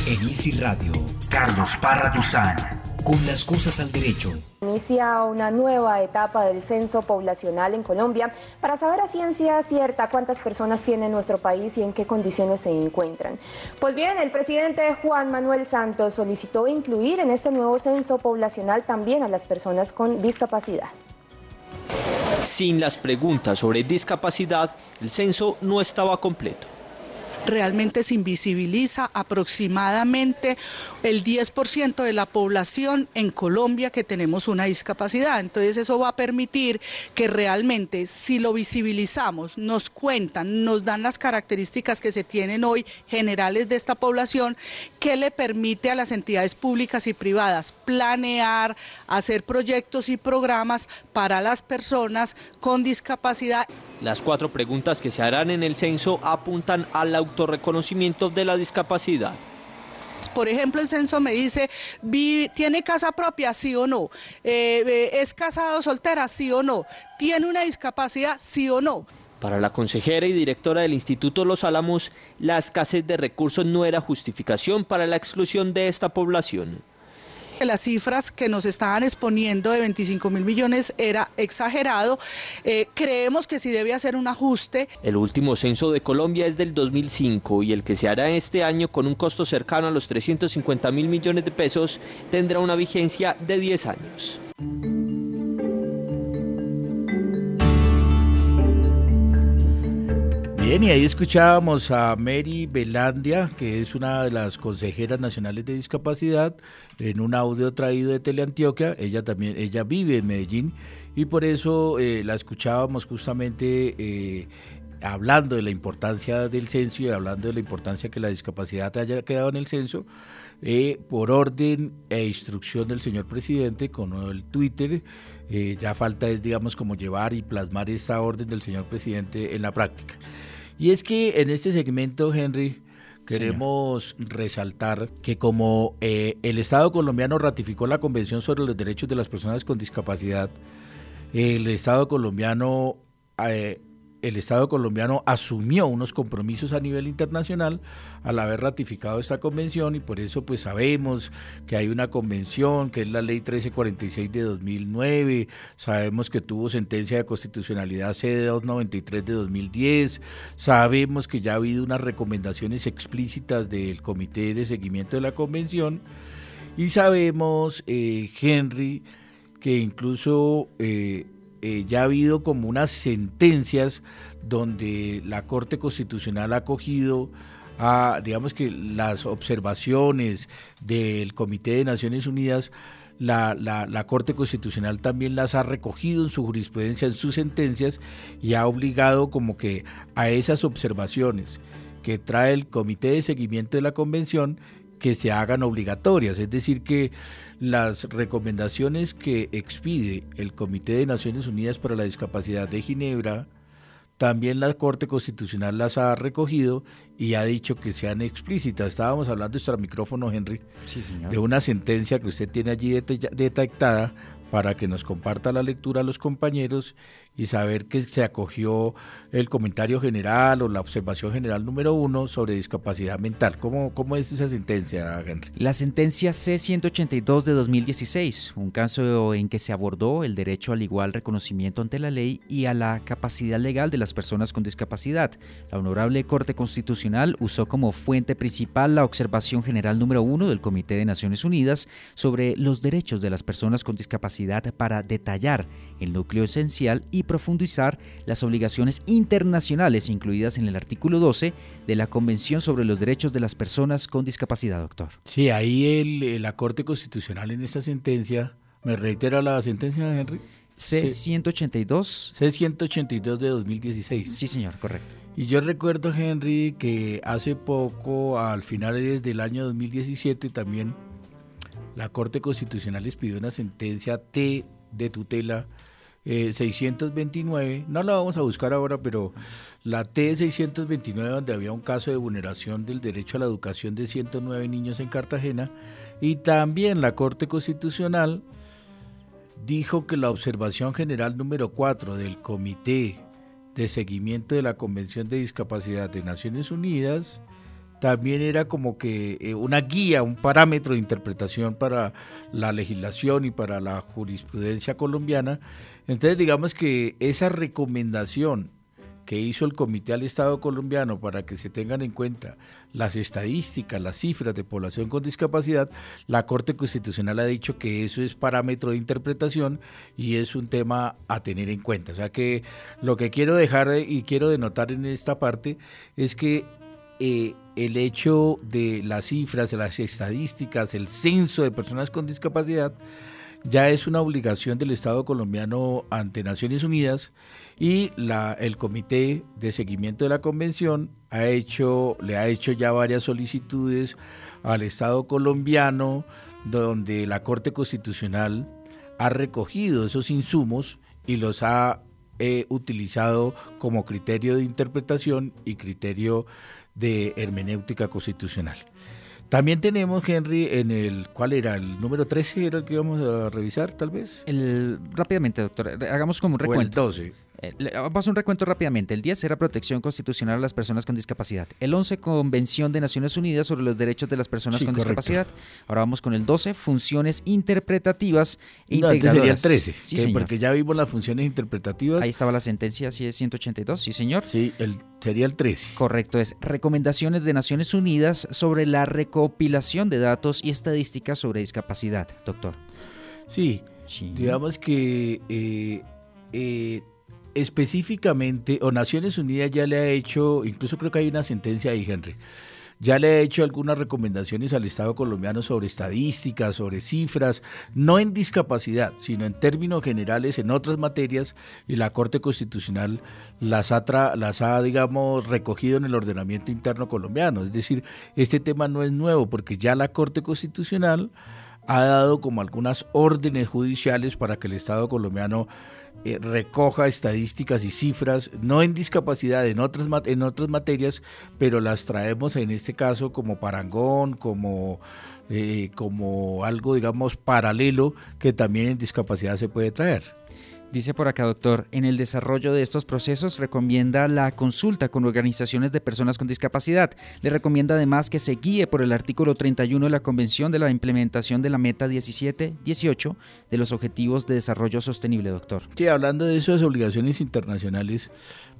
En Easy Radio, Carlos Parra Duzán, con las cosas al derecho. Inicia una nueva etapa del censo poblacional en Colombia para saber a ciencia cierta cuántas personas tiene nuestro país y en qué condiciones se encuentran. Pues bien, el presidente Juan Manuel Santos solicitó incluir en este nuevo censo poblacional también a las personas con discapacidad. Sin las preguntas sobre discapacidad, el censo no estaba completo realmente se invisibiliza aproximadamente el 10% de la población en Colombia que tenemos una discapacidad. Entonces eso va a permitir que realmente si lo visibilizamos, nos cuentan, nos dan las características que se tienen hoy generales de esta población, que le permite a las entidades públicas y privadas planear, hacer proyectos y programas para las personas con discapacidad. Las cuatro preguntas que se harán en el censo apuntan al autorreconocimiento de la discapacidad. Por ejemplo, el censo me dice, ¿tiene casa propia? Sí o no. Eh, eh, ¿Es casado o soltera? Sí o no. ¿Tiene una discapacidad? Sí o no. Para la consejera y directora del Instituto Los Álamos, la escasez de recursos no era justificación para la exclusión de esta población las cifras que nos estaban exponiendo de 25 mil millones era exagerado. Eh, creemos que sí debe hacer un ajuste. El último censo de Colombia es del 2005 y el que se hará este año con un costo cercano a los 350 mil millones de pesos tendrá una vigencia de 10 años. Bien, y ahí escuchábamos a Mary Belandia, que es una de las consejeras nacionales de discapacidad, en un audio traído de Teleantioquia. Ella también, ella vive en Medellín y por eso eh, la escuchábamos justamente eh, hablando de la importancia del censo y hablando de la importancia que la discapacidad haya quedado en el censo. Eh, por orden e instrucción del señor presidente con el Twitter, ya falta es, digamos, como llevar y plasmar esta orden del señor presidente en la práctica. Y es que en este segmento, Henry, queremos resaltar que como eh, el Estado colombiano ratificó la Convención sobre los Derechos de las Personas con Discapacidad, el Estado colombiano eh, el Estado colombiano asumió unos compromisos a nivel internacional al haber ratificado esta convención y por eso pues sabemos que hay una convención que es la ley 1346 de 2009, sabemos que tuvo sentencia de constitucionalidad CD 293 de 2010, sabemos que ya ha habido unas recomendaciones explícitas del Comité de Seguimiento de la Convención. Y sabemos, eh, Henry, que incluso eh, eh, ya ha habido como unas sentencias donde la Corte Constitucional ha acogido a, digamos que las observaciones del Comité de Naciones Unidas, la, Corte Constitucional también las ha recogido en su jurisprudencia, en sus sentencias, y ha obligado como que a esas observaciones que trae el Comité de Seguimiento de la Convención que se hagan obligatorias, es decir, que las recomendaciones que expide el Comité de Naciones Unidas para la Discapacidad de Ginebra, también la Corte Constitucional las ha recogido y ha dicho que sean explícitas. Estábamos hablando extra micrófono, Henry, de una sentencia que usted tiene allí detectada para que nos comparta la lectura a los compañeros y saber que se acogió el comentario general o la observación general número uno sobre discapacidad mental. ¿Cómo, cómo es esa sentencia, Henry? La sentencia C-182 de 2016, un caso en que se abordó el derecho al igual reconocimiento ante la ley y a la capacidad legal de las personas con discapacidad. La Honorable Corte Constitucional usó como fuente principal la observación general número uno del Comité de Naciones Unidas sobre los derechos de las personas con discapacidad para detallar el núcleo esencial y profundizar las obligaciones internacionales incluidas en el artículo 12 de la Convención sobre los Derechos de las Personas con Discapacidad, doctor. Sí, ahí el, la Corte Constitucional en esta sentencia, ¿me reitera la sentencia, Henry? C-182. C-182 de 2016. Sí, señor, correcto. Y yo recuerdo, Henry, que hace poco, al final del año 2017, también la Corte Constitucional les pidió una sentencia T de tutela 629, eh, no la vamos a buscar ahora, pero la T629, donde había un caso de vulneración del derecho a la educación de 109 niños en Cartagena, y también la Corte Constitucional dijo que la observación general número 4 del Comité de Seguimiento de la Convención de Discapacidad de Naciones Unidas también era como que eh, una guía, un parámetro de interpretación para la legislación y para la jurisprudencia colombiana. Entonces digamos que esa recomendación que hizo el Comité al Estado colombiano para que se tengan en cuenta las estadísticas, las cifras de población con discapacidad, la Corte Constitucional ha dicho que eso es parámetro de interpretación y es un tema a tener en cuenta. O sea que lo que quiero dejar y quiero denotar en esta parte es que eh, el hecho de las cifras, de las estadísticas, el censo de personas con discapacidad, ya es una obligación del Estado colombiano ante Naciones Unidas y el Comité de Seguimiento de la Convención ha hecho, le ha hecho ya varias solicitudes al Estado colombiano donde la Corte Constitucional ha recogido esos insumos y los ha eh, utilizado como criterio de interpretación y criterio de hermenéutica constitucional. También tenemos, Henry, en el, ¿cuál era? ¿El número 13 era el que íbamos a revisar, tal vez? El, rápidamente, doctor, hagamos como un recuento. O el 12. Eh, vamos a hacer un recuento rápidamente. El 10 era protección constitucional a las personas con discapacidad. El 11, Convención de Naciones Unidas sobre los derechos de las personas con discapacidad. Ahora vamos con el 12, funciones interpretativas e no, sería el 13, sí, porque ya vimos las funciones interpretativas. Ahí estaba la sentencia, sí, es 182, sí, señor. Sí, el, sería el 13. Correcto, es recomendaciones de Naciones Unidas sobre la recopilación de datos y estadísticas sobre discapacidad, doctor. Sí, digamos que eh, eh, específicamente, o Naciones Unidas ya le ha hecho, incluso creo que hay una sentencia ahí, Henry, ya le ha hecho algunas recomendaciones al Estado colombiano sobre estadísticas, sobre cifras, no en discapacidad, sino en términos generales en otras materias, y la Corte Constitucional las ha, las ha, digamos, recogido en el ordenamiento interno colombiano. Es decir, este tema no es nuevo, porque ya la Corte Constitucional ha dado como algunas órdenes judiciales para que el Estado colombiano eh, recoja estadísticas y cifras, no en discapacidad, en otras, en otras materias, pero las traemos en este caso como parangón, como, eh, como algo, digamos, paralelo que también en discapacidad se puede traer. Dice por acá, doctor, en el desarrollo de estos procesos recomienda la consulta con organizaciones de personas con discapacidad. Le recomienda además que se guíe por el artículo 31 de la Convención de la implementación de la Meta 17-18 de los Objetivos de Desarrollo Sostenible, doctor. Sí, hablando de esas obligaciones internacionales,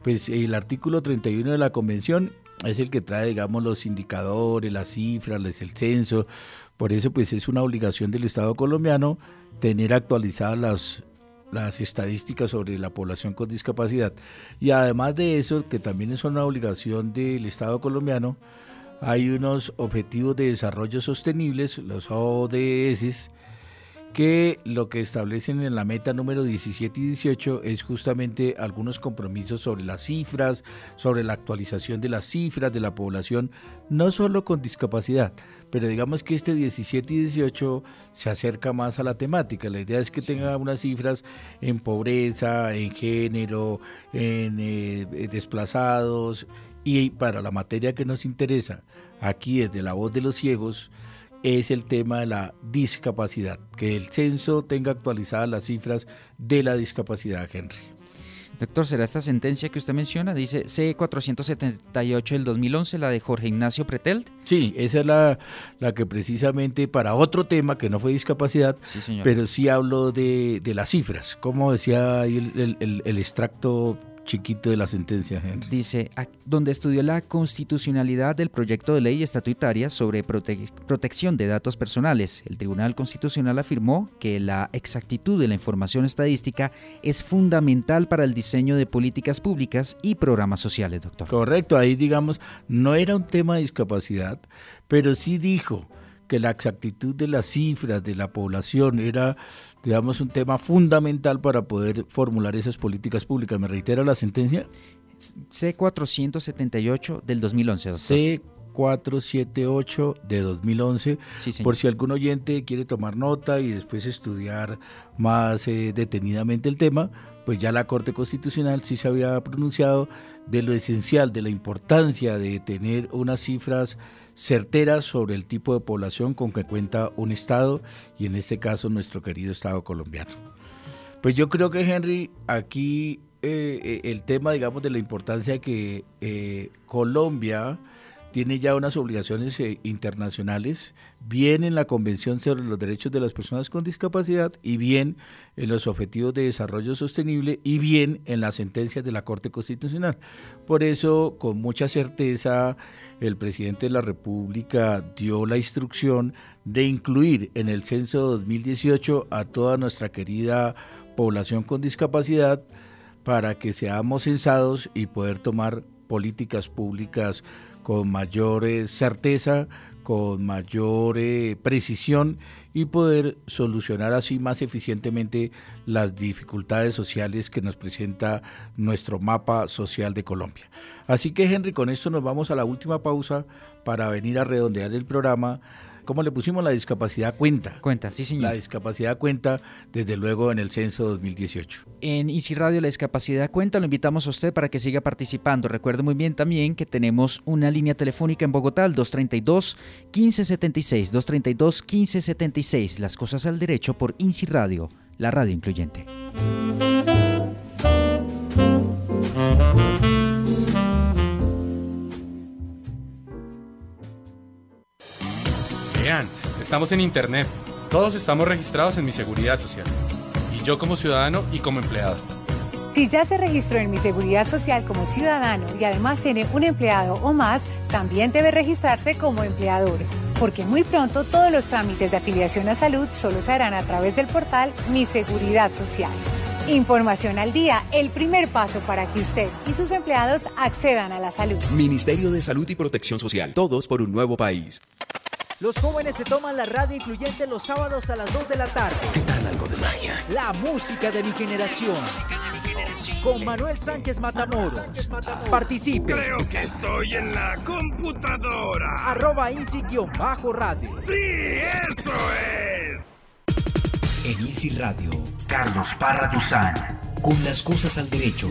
pues el artículo 31 de la Convención es el que trae, digamos, los indicadores, las cifras, el censo. Por eso, pues es una obligación del Estado colombiano tener actualizadas las las estadísticas sobre la población con discapacidad. Y además de eso, que también es una obligación del Estado colombiano, hay unos objetivos de desarrollo sostenibles, los ODS, que lo que establecen en la meta número 17 y 18 es justamente algunos compromisos sobre las cifras, sobre la actualización de las cifras de la población, no solo con discapacidad, pero digamos que este 17 y 18 se acerca más a la temática. La idea es que tenga unas cifras en pobreza, en género, en eh, desplazados y para la materia que nos interesa, aquí desde la voz de los ciegos, es el tema de la discapacidad, que el censo tenga actualizadas las cifras de la discapacidad, Henry. Doctor, ¿será esta sentencia que usted menciona? Dice C478 del 2011, la de Jorge Ignacio Pretelt. Sí, esa es la, la que precisamente para otro tema que no fue discapacidad, pero sí habló de, de, las cifras, como decía ahí el, el, el extracto chiquito de la sentencia, Henry. Dice, donde estudió la constitucionalidad del proyecto de ley estatutaria sobre protección de datos personales. El Tribunal Constitucional afirmó que la exactitud de la información estadística es fundamental para el diseño de políticas públicas y programas sociales, doctor. Correcto, ahí digamos, no era un tema de discapacidad, pero sí dijo que la exactitud de las cifras de la población era digamos, un tema fundamental para poder formular esas políticas públicas. ¿Me reitera la sentencia? C478 del 2011, doctor. C478 de 2011. por si algún oyente quiere tomar nota y después estudiar más eh, detenidamente el tema, pues ya la Corte Constitucional sí se había pronunciado de lo esencial, de la importancia de tener unas cifras certeras sobre el tipo de población con que cuenta un Estado y en este caso nuestro querido Estado colombiano. Pues yo creo que Henry, aquí eh, eh, el tema, digamos, de la importancia que eh, Colombia tiene ya unas obligaciones eh, internacionales, bien en la Convención sobre los Derechos de las Personas con Discapacidad y bien en los Objetivos de Desarrollo Sostenible y bien en las sentencias de la Corte Constitucional. Por eso, con mucha certeza, el presidente de la República dio la instrucción de incluir en el censo 2018 a toda nuestra querida población con discapacidad para que seamos censados y poder tomar políticas públicas con mayor eh, certeza, con mayor eh, precisión y poder solucionar así más eficientemente las dificultades sociales que nos presenta nuestro mapa social de Colombia. Así que Henry, con esto nos vamos a la última pausa para venir a redondear el programa ¿Cómo le pusimos la discapacidad cuenta? Cuenta, sí, señor. La discapacidad cuenta, desde luego, en el censo 2018. En Easy Radio La Discapacidad Cuenta lo invitamos a usted para que siga participando. Recuerde muy bien también que tenemos una línea telefónica en Bogotá, el 232-1576, 232-1576. Las cosas al derecho por Easy Radio, la radio incluyente. Vean, estamos en Internet. Todos estamos registrados en mi seguridad social. Y yo como ciudadano y como empleado. Si ya se registró en mi seguridad social como ciudadano y además tiene un empleado o más, también debe registrarse como empleador, porque muy pronto todos los trámites de afiliación a salud solo se harán a través del portal Mi Seguridad Social. Información al día, el primer paso para que usted y sus empleados accedan a la salud. Ministerio de Salud y Protección Social, todos por un nuevo país. Los jóvenes se toman la radio incluyente los sábados a las 2 de la tarde. ¿Qué tal algo de magia? La música de mi generación. Con Manuel Sánchez Matamoros. Participe. Creo que estoy en la computadora. Arroba Easy-radio. Sí, eso es. En Easy Radio, Carlos Parra Duzán. Con las cosas al derecho.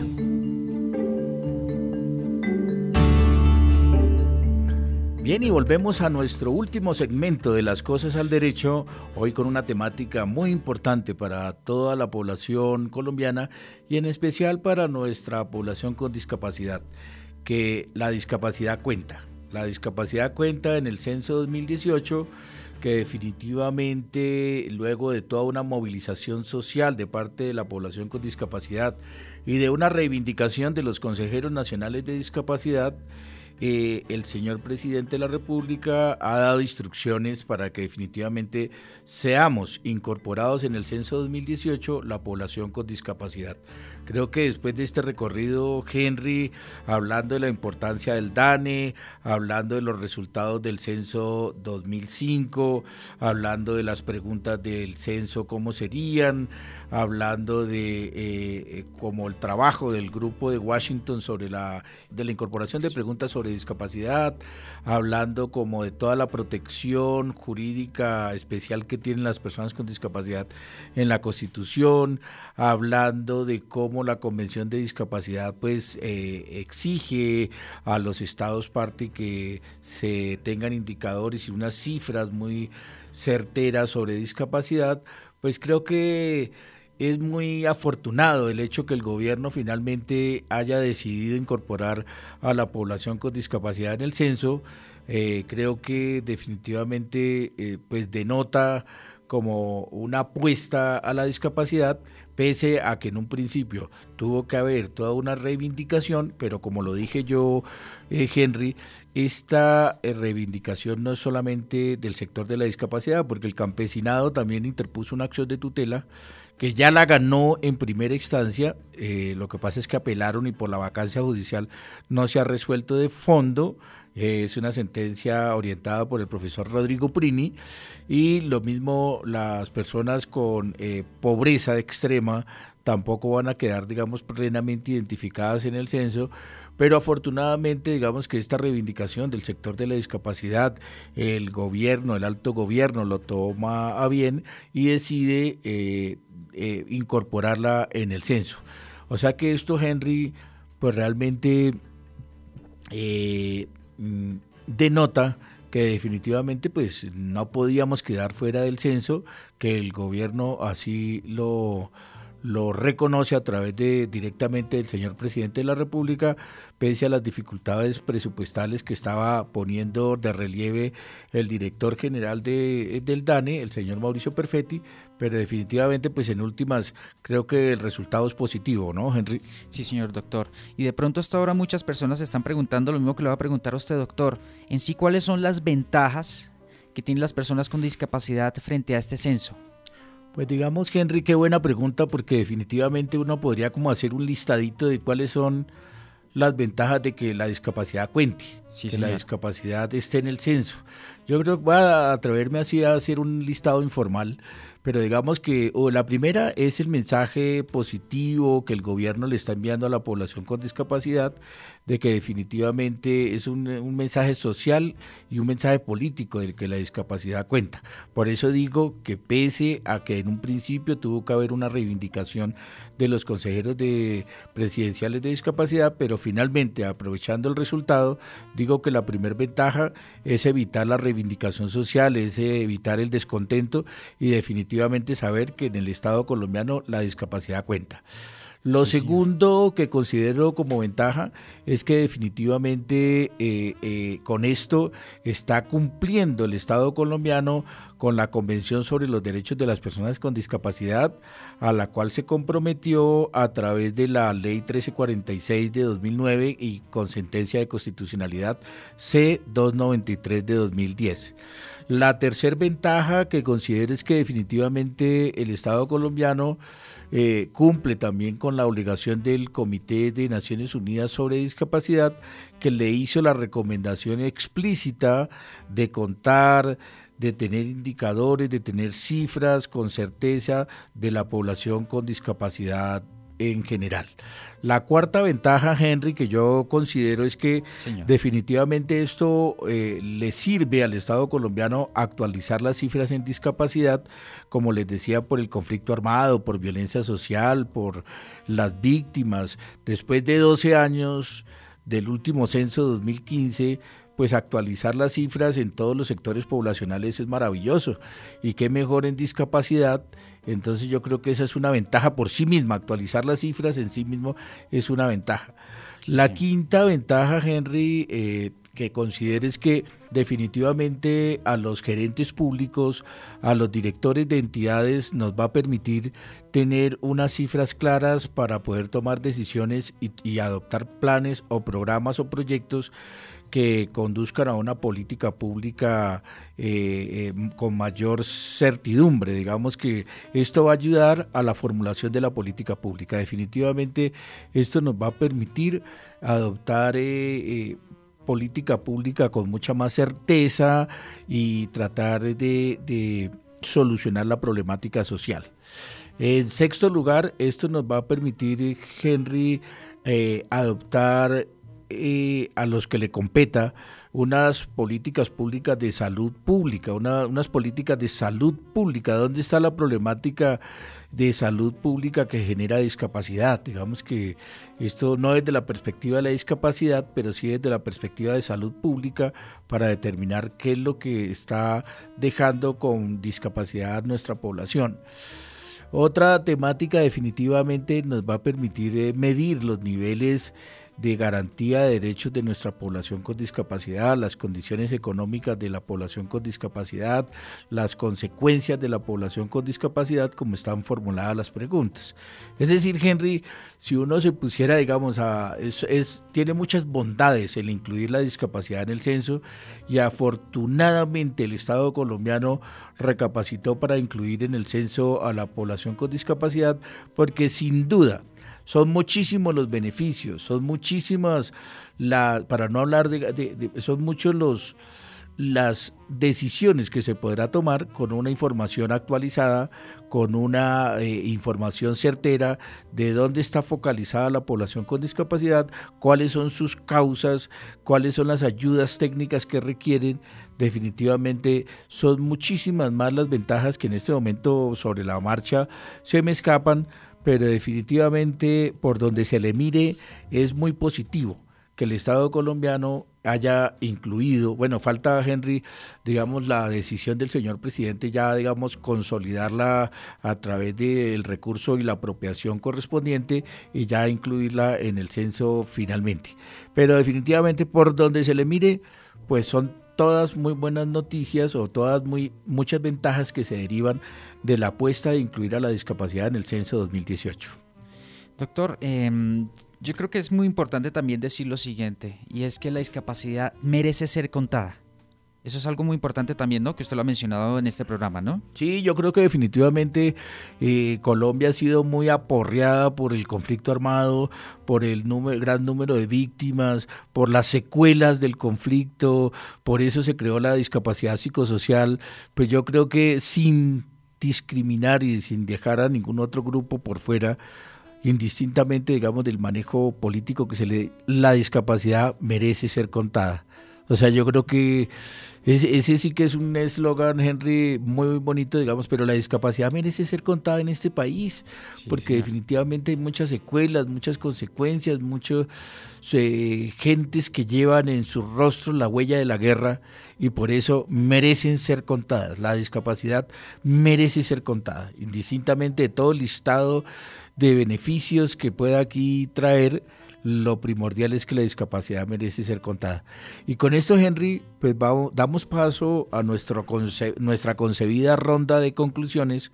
Bien, y volvemos a nuestro último segmento de las cosas al derecho, hoy con una temática muy importante para toda la población colombiana y en especial para nuestra población con discapacidad, que la discapacidad cuenta. La discapacidad cuenta en el censo 2018 que definitivamente luego de toda una movilización social de parte de la población con discapacidad y de una reivindicación de los consejeros nacionales de discapacidad, eh, el señor presidente de la República ha dado instrucciones para que definitivamente seamos incorporados en el censo 2018 la población con discapacidad. Creo que después de este recorrido, Henry, hablando de la importancia del DANE, hablando de los resultados del censo 2005, hablando de las preguntas del censo, cómo serían, hablando de eh, como el trabajo del grupo de Washington sobre la de la incorporación de preguntas sobre discapacidad, hablando como de toda la protección jurídica especial que tienen las personas con discapacidad en la Constitución, hablando de cómo la Convención de Discapacidad pues eh, exige a los estados parte que se tengan indicadores y unas cifras muy certeras sobre discapacidad, pues creo que es muy afortunado el hecho que el gobierno finalmente haya decidido incorporar a la población con discapacidad en el censo. Eh, creo que definitivamente eh, pues denota como una apuesta a la discapacidad, pese a que en un principio tuvo que haber toda una reivindicación, pero como lo dije yo, eh, Henry, esta reivindicación no es solamente del sector de la discapacidad, porque el campesinado también interpuso una acción de tutela que ya la ganó en primera instancia, eh, lo que pasa es que apelaron y por la vacancia judicial no se ha resuelto de fondo, eh, es una sentencia orientada por el profesor Rodrigo Prini y lo mismo las personas con eh, pobreza extrema tampoco van a quedar, digamos, plenamente identificadas en el censo, pero afortunadamente digamos que esta reivindicación del sector de la discapacidad, el gobierno, el alto gobierno lo toma a bien y decide eh, eh, incorporarla en el censo. O sea que esto, Henry, pues realmente eh, mm, denota que definitivamente pues no podíamos quedar fuera del censo, que el gobierno así lo, lo reconoce a través de directamente del señor presidente de la República, pese a las dificultades presupuestales que estaba poniendo de relieve el director general de, del DANE, el señor Mauricio Perfetti, pero definitivamente pues en últimas creo que el resultado es positivo, ¿no, Henry? Sí, señor doctor. Y de pronto hasta ahora muchas personas se están preguntando lo mismo que le va a preguntar a usted, doctor, en sí cuáles son las ventajas que tienen las personas con discapacidad frente a este censo. Pues digamos, Henry, qué buena pregunta, porque definitivamente uno podría como hacer un listadito de cuáles son las ventajas de que la discapacidad cuente, que la discapacidad esté en el censo. Yo creo que voy a atreverme así a hacer un listado informal, pero digamos que o la primera es el mensaje positivo que el gobierno le está enviando a la población con discapacidad de que definitivamente es un, mensaje social y un mensaje político de que la discapacidad cuenta. Por eso digo que pese a que en un principio tuvo que haber una reivindicación de los consejeros de presidenciales de discapacidad, pero finalmente aprovechando el resultado, digo que la primera ventaja es evitar la reivindicación social, es evitar el descontento y definitivamente saber que en el Estado colombiano la discapacidad cuenta. Lo segundo que considero como ventaja es que definitivamente eh, eh, con esto está cumpliendo el Estado colombiano con la Convención sobre los Derechos de las Personas con Discapacidad, a la cual se comprometió a través de la Ley 1346 de 2009 y con sentencia de constitucionalidad C293 de 2010. La tercera ventaja que considero es que definitivamente el Estado colombiano eh, cumple también con la obligación del Comité de Naciones Unidas sobre Discapacidad, que le hizo la recomendación explícita de contar, de tener indicadores, de tener cifras con certeza de la población con discapacidad en general. La cuarta ventaja, Henry, que yo considero es que definitivamente esto eh, le sirve al Estado colombiano actualizar las cifras en discapacidad, como les decía, por el conflicto armado, por violencia social, por las víctimas. Después de 12 años del último censo 2015, pues actualizar las cifras en todos los sectores poblacionales es maravilloso. Y qué mejor en discapacidad entonces yo creo que esa es una ventaja por sí misma, actualizar las cifras en sí mismo es una ventaja. La quinta ventaja, Henry, eh, que consideres que definitivamente a los gerentes públicos, a los directores de entidades nos va a permitir tener unas cifras claras para poder tomar decisiones y adoptar planes o programas o proyectos que conduzcan a una política pública eh, eh, con mayor certidumbre. Digamos que esto va a ayudar a la formulación de la política pública. Definitivamente esto nos va a permitir adoptar eh, política pública con mucha más certeza y tratar de solucionar la problemática social. En sexto lugar, esto nos va a permitir, Henry, adoptar eh, a los que le competa unas políticas públicas de salud pública, unas políticas de salud pública. ¿Dónde está la problemática de salud pública que genera discapacidad? Digamos que esto no es de la perspectiva de la discapacidad, pero sí desde la perspectiva de salud pública para determinar qué es lo que está dejando con discapacidad nuestra población. Otra temática definitivamente nos va a permitir eh, medir los niveles de garantía de derechos de nuestra población con discapacidad, las condiciones económicas de la población con discapacidad, las consecuencias de la población con discapacidad, como están formuladas las preguntas. Es decir, Henry, si uno se pusiera, digamos, a, es, tiene muchas bondades el incluir la discapacidad en el censo y afortunadamente el Estado colombiano recapacitó para incluir en el censo a la población con discapacidad, porque sin duda, son muchísimos los beneficios, son muchísimas, la, para no hablar de, son muchos los las decisiones que se podrá tomar con una información actualizada, con una eh, información certera de dónde está focalizada la población con discapacidad, cuáles son sus causas, cuáles son las ayudas técnicas que requieren. Definitivamente son muchísimas más las ventajas que en este momento sobre la marcha se me escapan, pero definitivamente por donde se le mire es muy positivo que el Estado colombiano haya incluido, bueno, falta Henry, digamos, la decisión del señor presidente ya, digamos, consolidarla a través del recurso y la apropiación correspondiente y ya incluirla en el censo finalmente. Pero definitivamente por donde se le mire, pues son todas muy buenas noticias o todas muy muchas ventajas que se derivan de la apuesta de incluir a la discapacidad en el censo 2018. Doctor, em, yo creo que es muy importante también decir lo siguiente, y es que la discapacidad merece ser contada. Eso es algo muy importante también, ¿no? Que usted lo ha mencionado en este programa, ¿no? Sí, yo creo que definitivamente eh, Colombia ha sido muy aporreada por el conflicto armado, por el gran número de víctimas, por las secuelas del conflicto, por eso se creó la discapacidad psicosocial. Pues yo creo que sin discriminar y sin dejar a ningún otro grupo por fuera, indistintamente, digamos, del manejo político que se le... La discapacidad merece ser contada. O sea, yo creo que ese, sí que es un eslogan, Henry, muy bonito, digamos, pero la discapacidad merece ser contada en este país, porque definitivamente hay muchas secuelas, muchas consecuencias, muchas eh, gentes que llevan en su rostro la huella de la guerra y por eso merecen ser contadas. La discapacidad merece ser contada, indistintamente de todo el listado de beneficios que pueda aquí traer, lo primordial es que la discapacidad merece ser contada. Y con esto, Henry, pues vamos, damos paso a nuestro nuestra concebida ronda de conclusiones,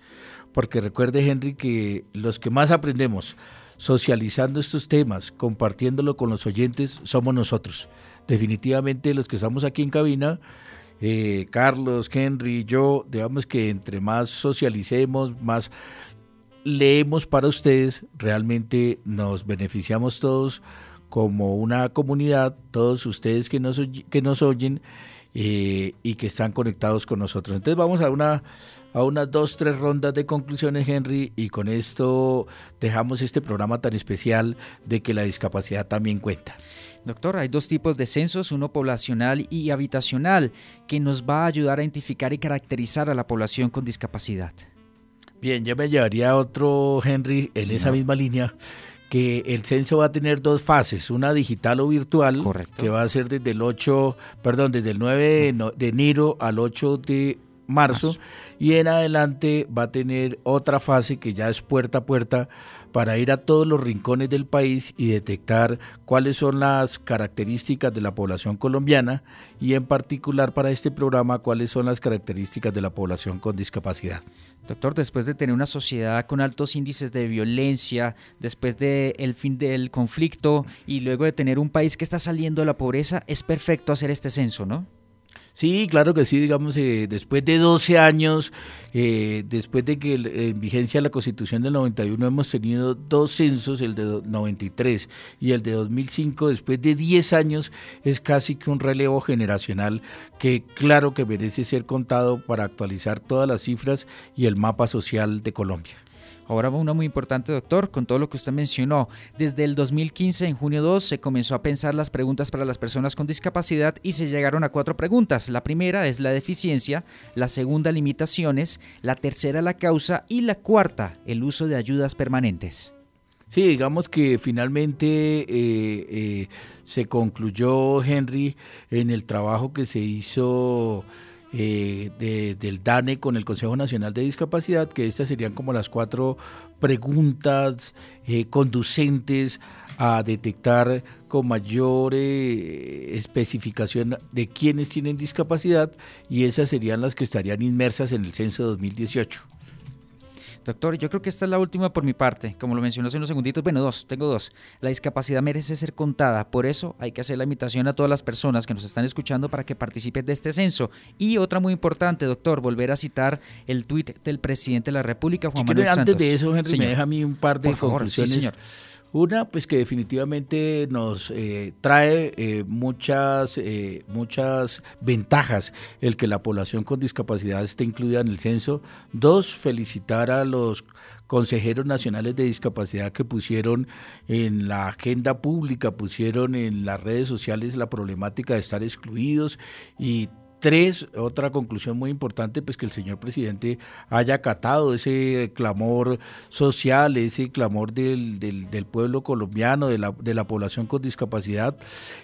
porque recuerde, Henry, que los que más aprendemos socializando estos temas, compartiéndolo con los oyentes, somos nosotros. Definitivamente los que estamos aquí en cabina, eh, Carlos, Henry, yo, digamos que entre más socialicemos, más leemos para ustedes, realmente nos beneficiamos todos como una comunidad, todos ustedes que nos, que nos oyen eh, y que están conectados con nosotros. Entonces vamos a una a unas dos, tres rondas de conclusiones, Henry, y con esto dejamos este programa tan especial de que la discapacidad también cuenta. Doctor, hay dos tipos de censos, uno poblacional y habitacional, que nos va a ayudar a identificar y caracterizar a la población con discapacidad. Bien, yo me llevaría a otro, Henry, en esa misma línea, que el censo va a tener dos fases, una digital o virtual, que va a ser desde el 8, perdón, desde el 9 de, enero al 8 de marzo, y en adelante va a tener otra fase que ya es puerta a puerta para ir a todos los rincones del país y detectar cuáles son las características de la población colombiana y en particular para este programa cuáles son las características de la población con discapacidad. Doctor, después de tener una sociedad con altos índices de violencia, después del el fin del conflicto y luego de tener un país que está saliendo de la pobreza, es perfecto hacer este censo, ¿no? Sí, claro que sí, digamos, eh, después de 12 años, eh, después de que en vigencia la Constitución del 91 hemos tenido dos censos, el de 93 y el de 2005, después de 10 años es casi que un relevo generacional que claro que merece ser contado para actualizar todas las cifras y el mapa social de Colombia. Ahora una muy importante, doctor, con todo lo que usted mencionó. Desde el 2015, en junio 2, se comenzó a pensar las preguntas para las personas con discapacidad y se llegaron a cuatro preguntas. La primera es la deficiencia, la segunda limitaciones, la tercera la causa y la cuarta el uso de ayudas permanentes. Sí, digamos que finalmente eh, eh, se concluyó, Henry, en el trabajo que se hizo eh, del DANE con el Consejo Nacional de Discapacidad, que estas serían como las cuatro preguntas eh, conducentes a detectar con mayor eh, especificación de quienes tienen discapacidad y esas serían las que estarían inmersas en el censo 2018. Doctor, yo creo que esta es la última por mi parte. Como lo mencionó hace unos segunditos, bueno, dos, tengo dos. La discapacidad merece ser contada, por eso hay que hacer la invitación a todas las personas que nos están escuchando para que participen de este censo. Y otra muy importante, doctor, volver a citar el tuit del presidente de la República, Juan Manuel Santos. Antes de eso, Henry, me deja a mí un par de conclusiones. señor. Una, pues que definitivamente nos eh, trae eh, muchas, eh, muchas ventajas el que la población con discapacidad esté incluida en el censo. Dos, felicitar a los consejeros nacionales de discapacidad que pusieron en la agenda pública, pusieron en las redes sociales la problemática de estar excluidos y Tres, otra conclusión muy importante, pues que el señor presidente haya acatado ese clamor social, ese clamor del, del, pueblo colombiano, de la, de la, población con discapacidad.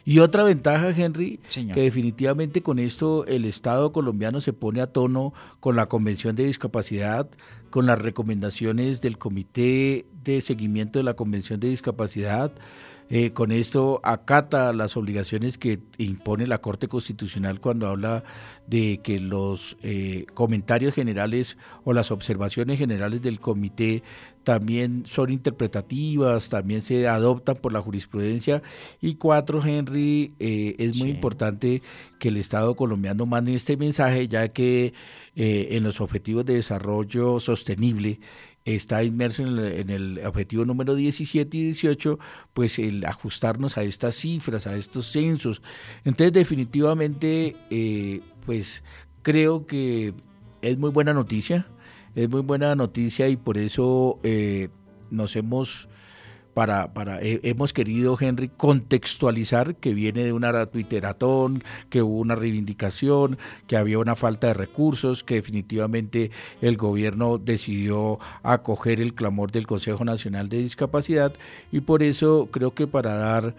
Y otra ventaja, Henry, que definitivamente con esto el Estado colombiano se pone a tono con la Convención de Discapacidad, con las recomendaciones del Comité de Seguimiento de la Convención de Discapacidad, eh, con esto acata las obligaciones que impone la Corte Constitucional cuando habla de que los eh, comentarios generales o las observaciones generales del comité también son interpretativas, también se adoptan por la jurisprudencia. Y cuatro, Henry, eh, es muy importante que el Estado colombiano mande este mensaje, ya que en los objetivos de desarrollo sostenible está inmerso en el, objetivo número 17 y 18, pues el ajustarnos a estas cifras, a estos censos. Entonces definitivamente, eh, pues creo que es muy buena noticia, es muy buena noticia y por eso eh, nos hemos para, para hemos querido, Henry, contextualizar que viene de una twitteratón, que hubo una reivindicación, que había una falta de recursos, que definitivamente el gobierno decidió acoger el clamor del Consejo Nacional de Discapacidad. Y por eso creo que para dar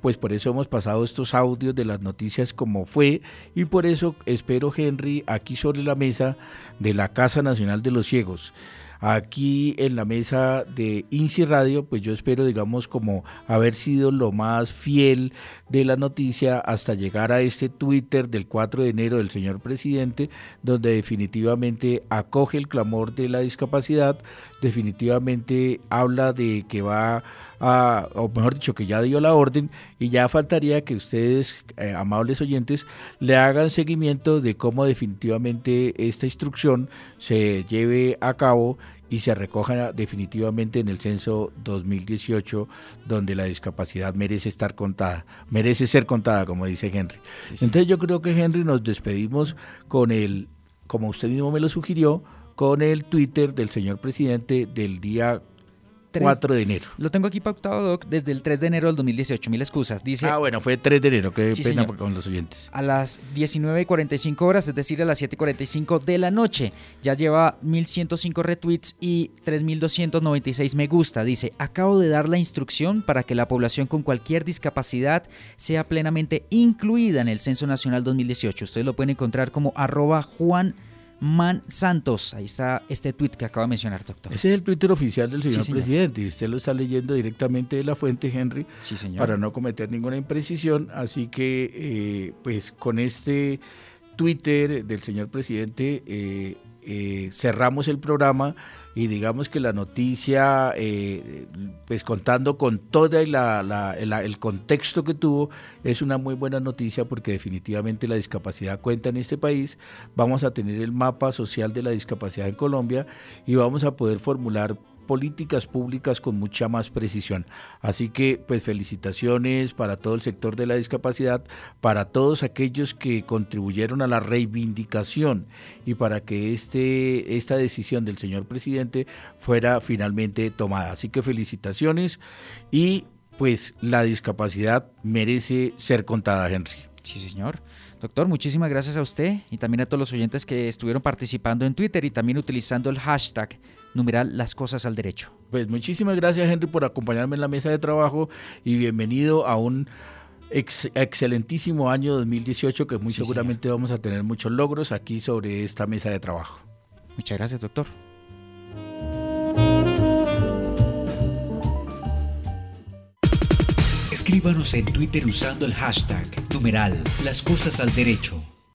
pues por eso hemos pasado estos audios de las noticias como fue. Y por eso espero Henry aquí sobre la mesa de la Casa Nacional de los Ciegos aquí en la mesa de INSI Radio, pues yo espero, digamos, como haber sido lo más fiel de la noticia hasta llegar a este Twitter del 4 de enero del señor presidente, donde definitivamente acoge el clamor de la discapacidad, definitivamente habla de que va a, o mejor dicho, que ya dio la orden y ya faltaría que ustedes, eh, amables oyentes, le hagan seguimiento de cómo definitivamente esta instrucción se lleve a cabo y se recoja definitivamente en el censo 2018, donde la discapacidad merece estar contada, merece ser contada, como dice Henry. Entonces yo creo que Henry nos despedimos con el, como usted mismo me lo sugirió, con el Twitter del señor presidente del día 4 de enero. Lo tengo aquí pautado, Doc, desde el 3 de enero del 2018. Mil excusas. Dice, ah, bueno, fue 3 de enero. Qué pena con los oyentes. A las 19.45 horas, es decir, a las 7.45 de la noche. Ya lleva 1.105 retweets y 3.296 me gusta. Dice, acabo de dar la instrucción para que la población con cualquier discapacidad sea plenamente incluida en el Censo Nacional 2018. Ustedes lo pueden encontrar como arroba Juan Man Santos. Ahí está este tuit que acaba de mencionar, doctor. Ese es el Twitter oficial del señor, presidente y usted lo está leyendo directamente de la fuente, Henry, sí, señor. para no cometer ninguna imprecisión. Así que, eh, pues con este Twitter del señor presidente eh, eh, cerramos el programa y digamos que la noticia, eh, pues contando con todo el contexto que tuvo, es una muy buena noticia porque definitivamente la discapacidad cuenta en este país. Vamos a tener el mapa social de la discapacidad en Colombia y vamos a poder formular políticas públicas con mucha más precisión. Así que, pues felicitaciones para todo el sector de la discapacidad, para todos aquellos que contribuyeron a la reivindicación y para que este, esta decisión del señor presidente fuera finalmente tomada. Así que felicitaciones y pues la discapacidad merece ser contada, Henry. Sí, señor. Doctor, muchísimas gracias a usted y también a todos los oyentes que estuvieron participando en Twitter y también utilizando el hashtag numeral las cosas al derecho. Pues muchísimas gracias Henry por acompañarme en la mesa de trabajo y bienvenido a un excelentísimo año 2018 que muy seguramente vamos a tener muchos logros aquí sobre esta mesa de trabajo. Muchas gracias doctor. Escríbanos en Twitter usando el hashtag numeral las cosas al derecho.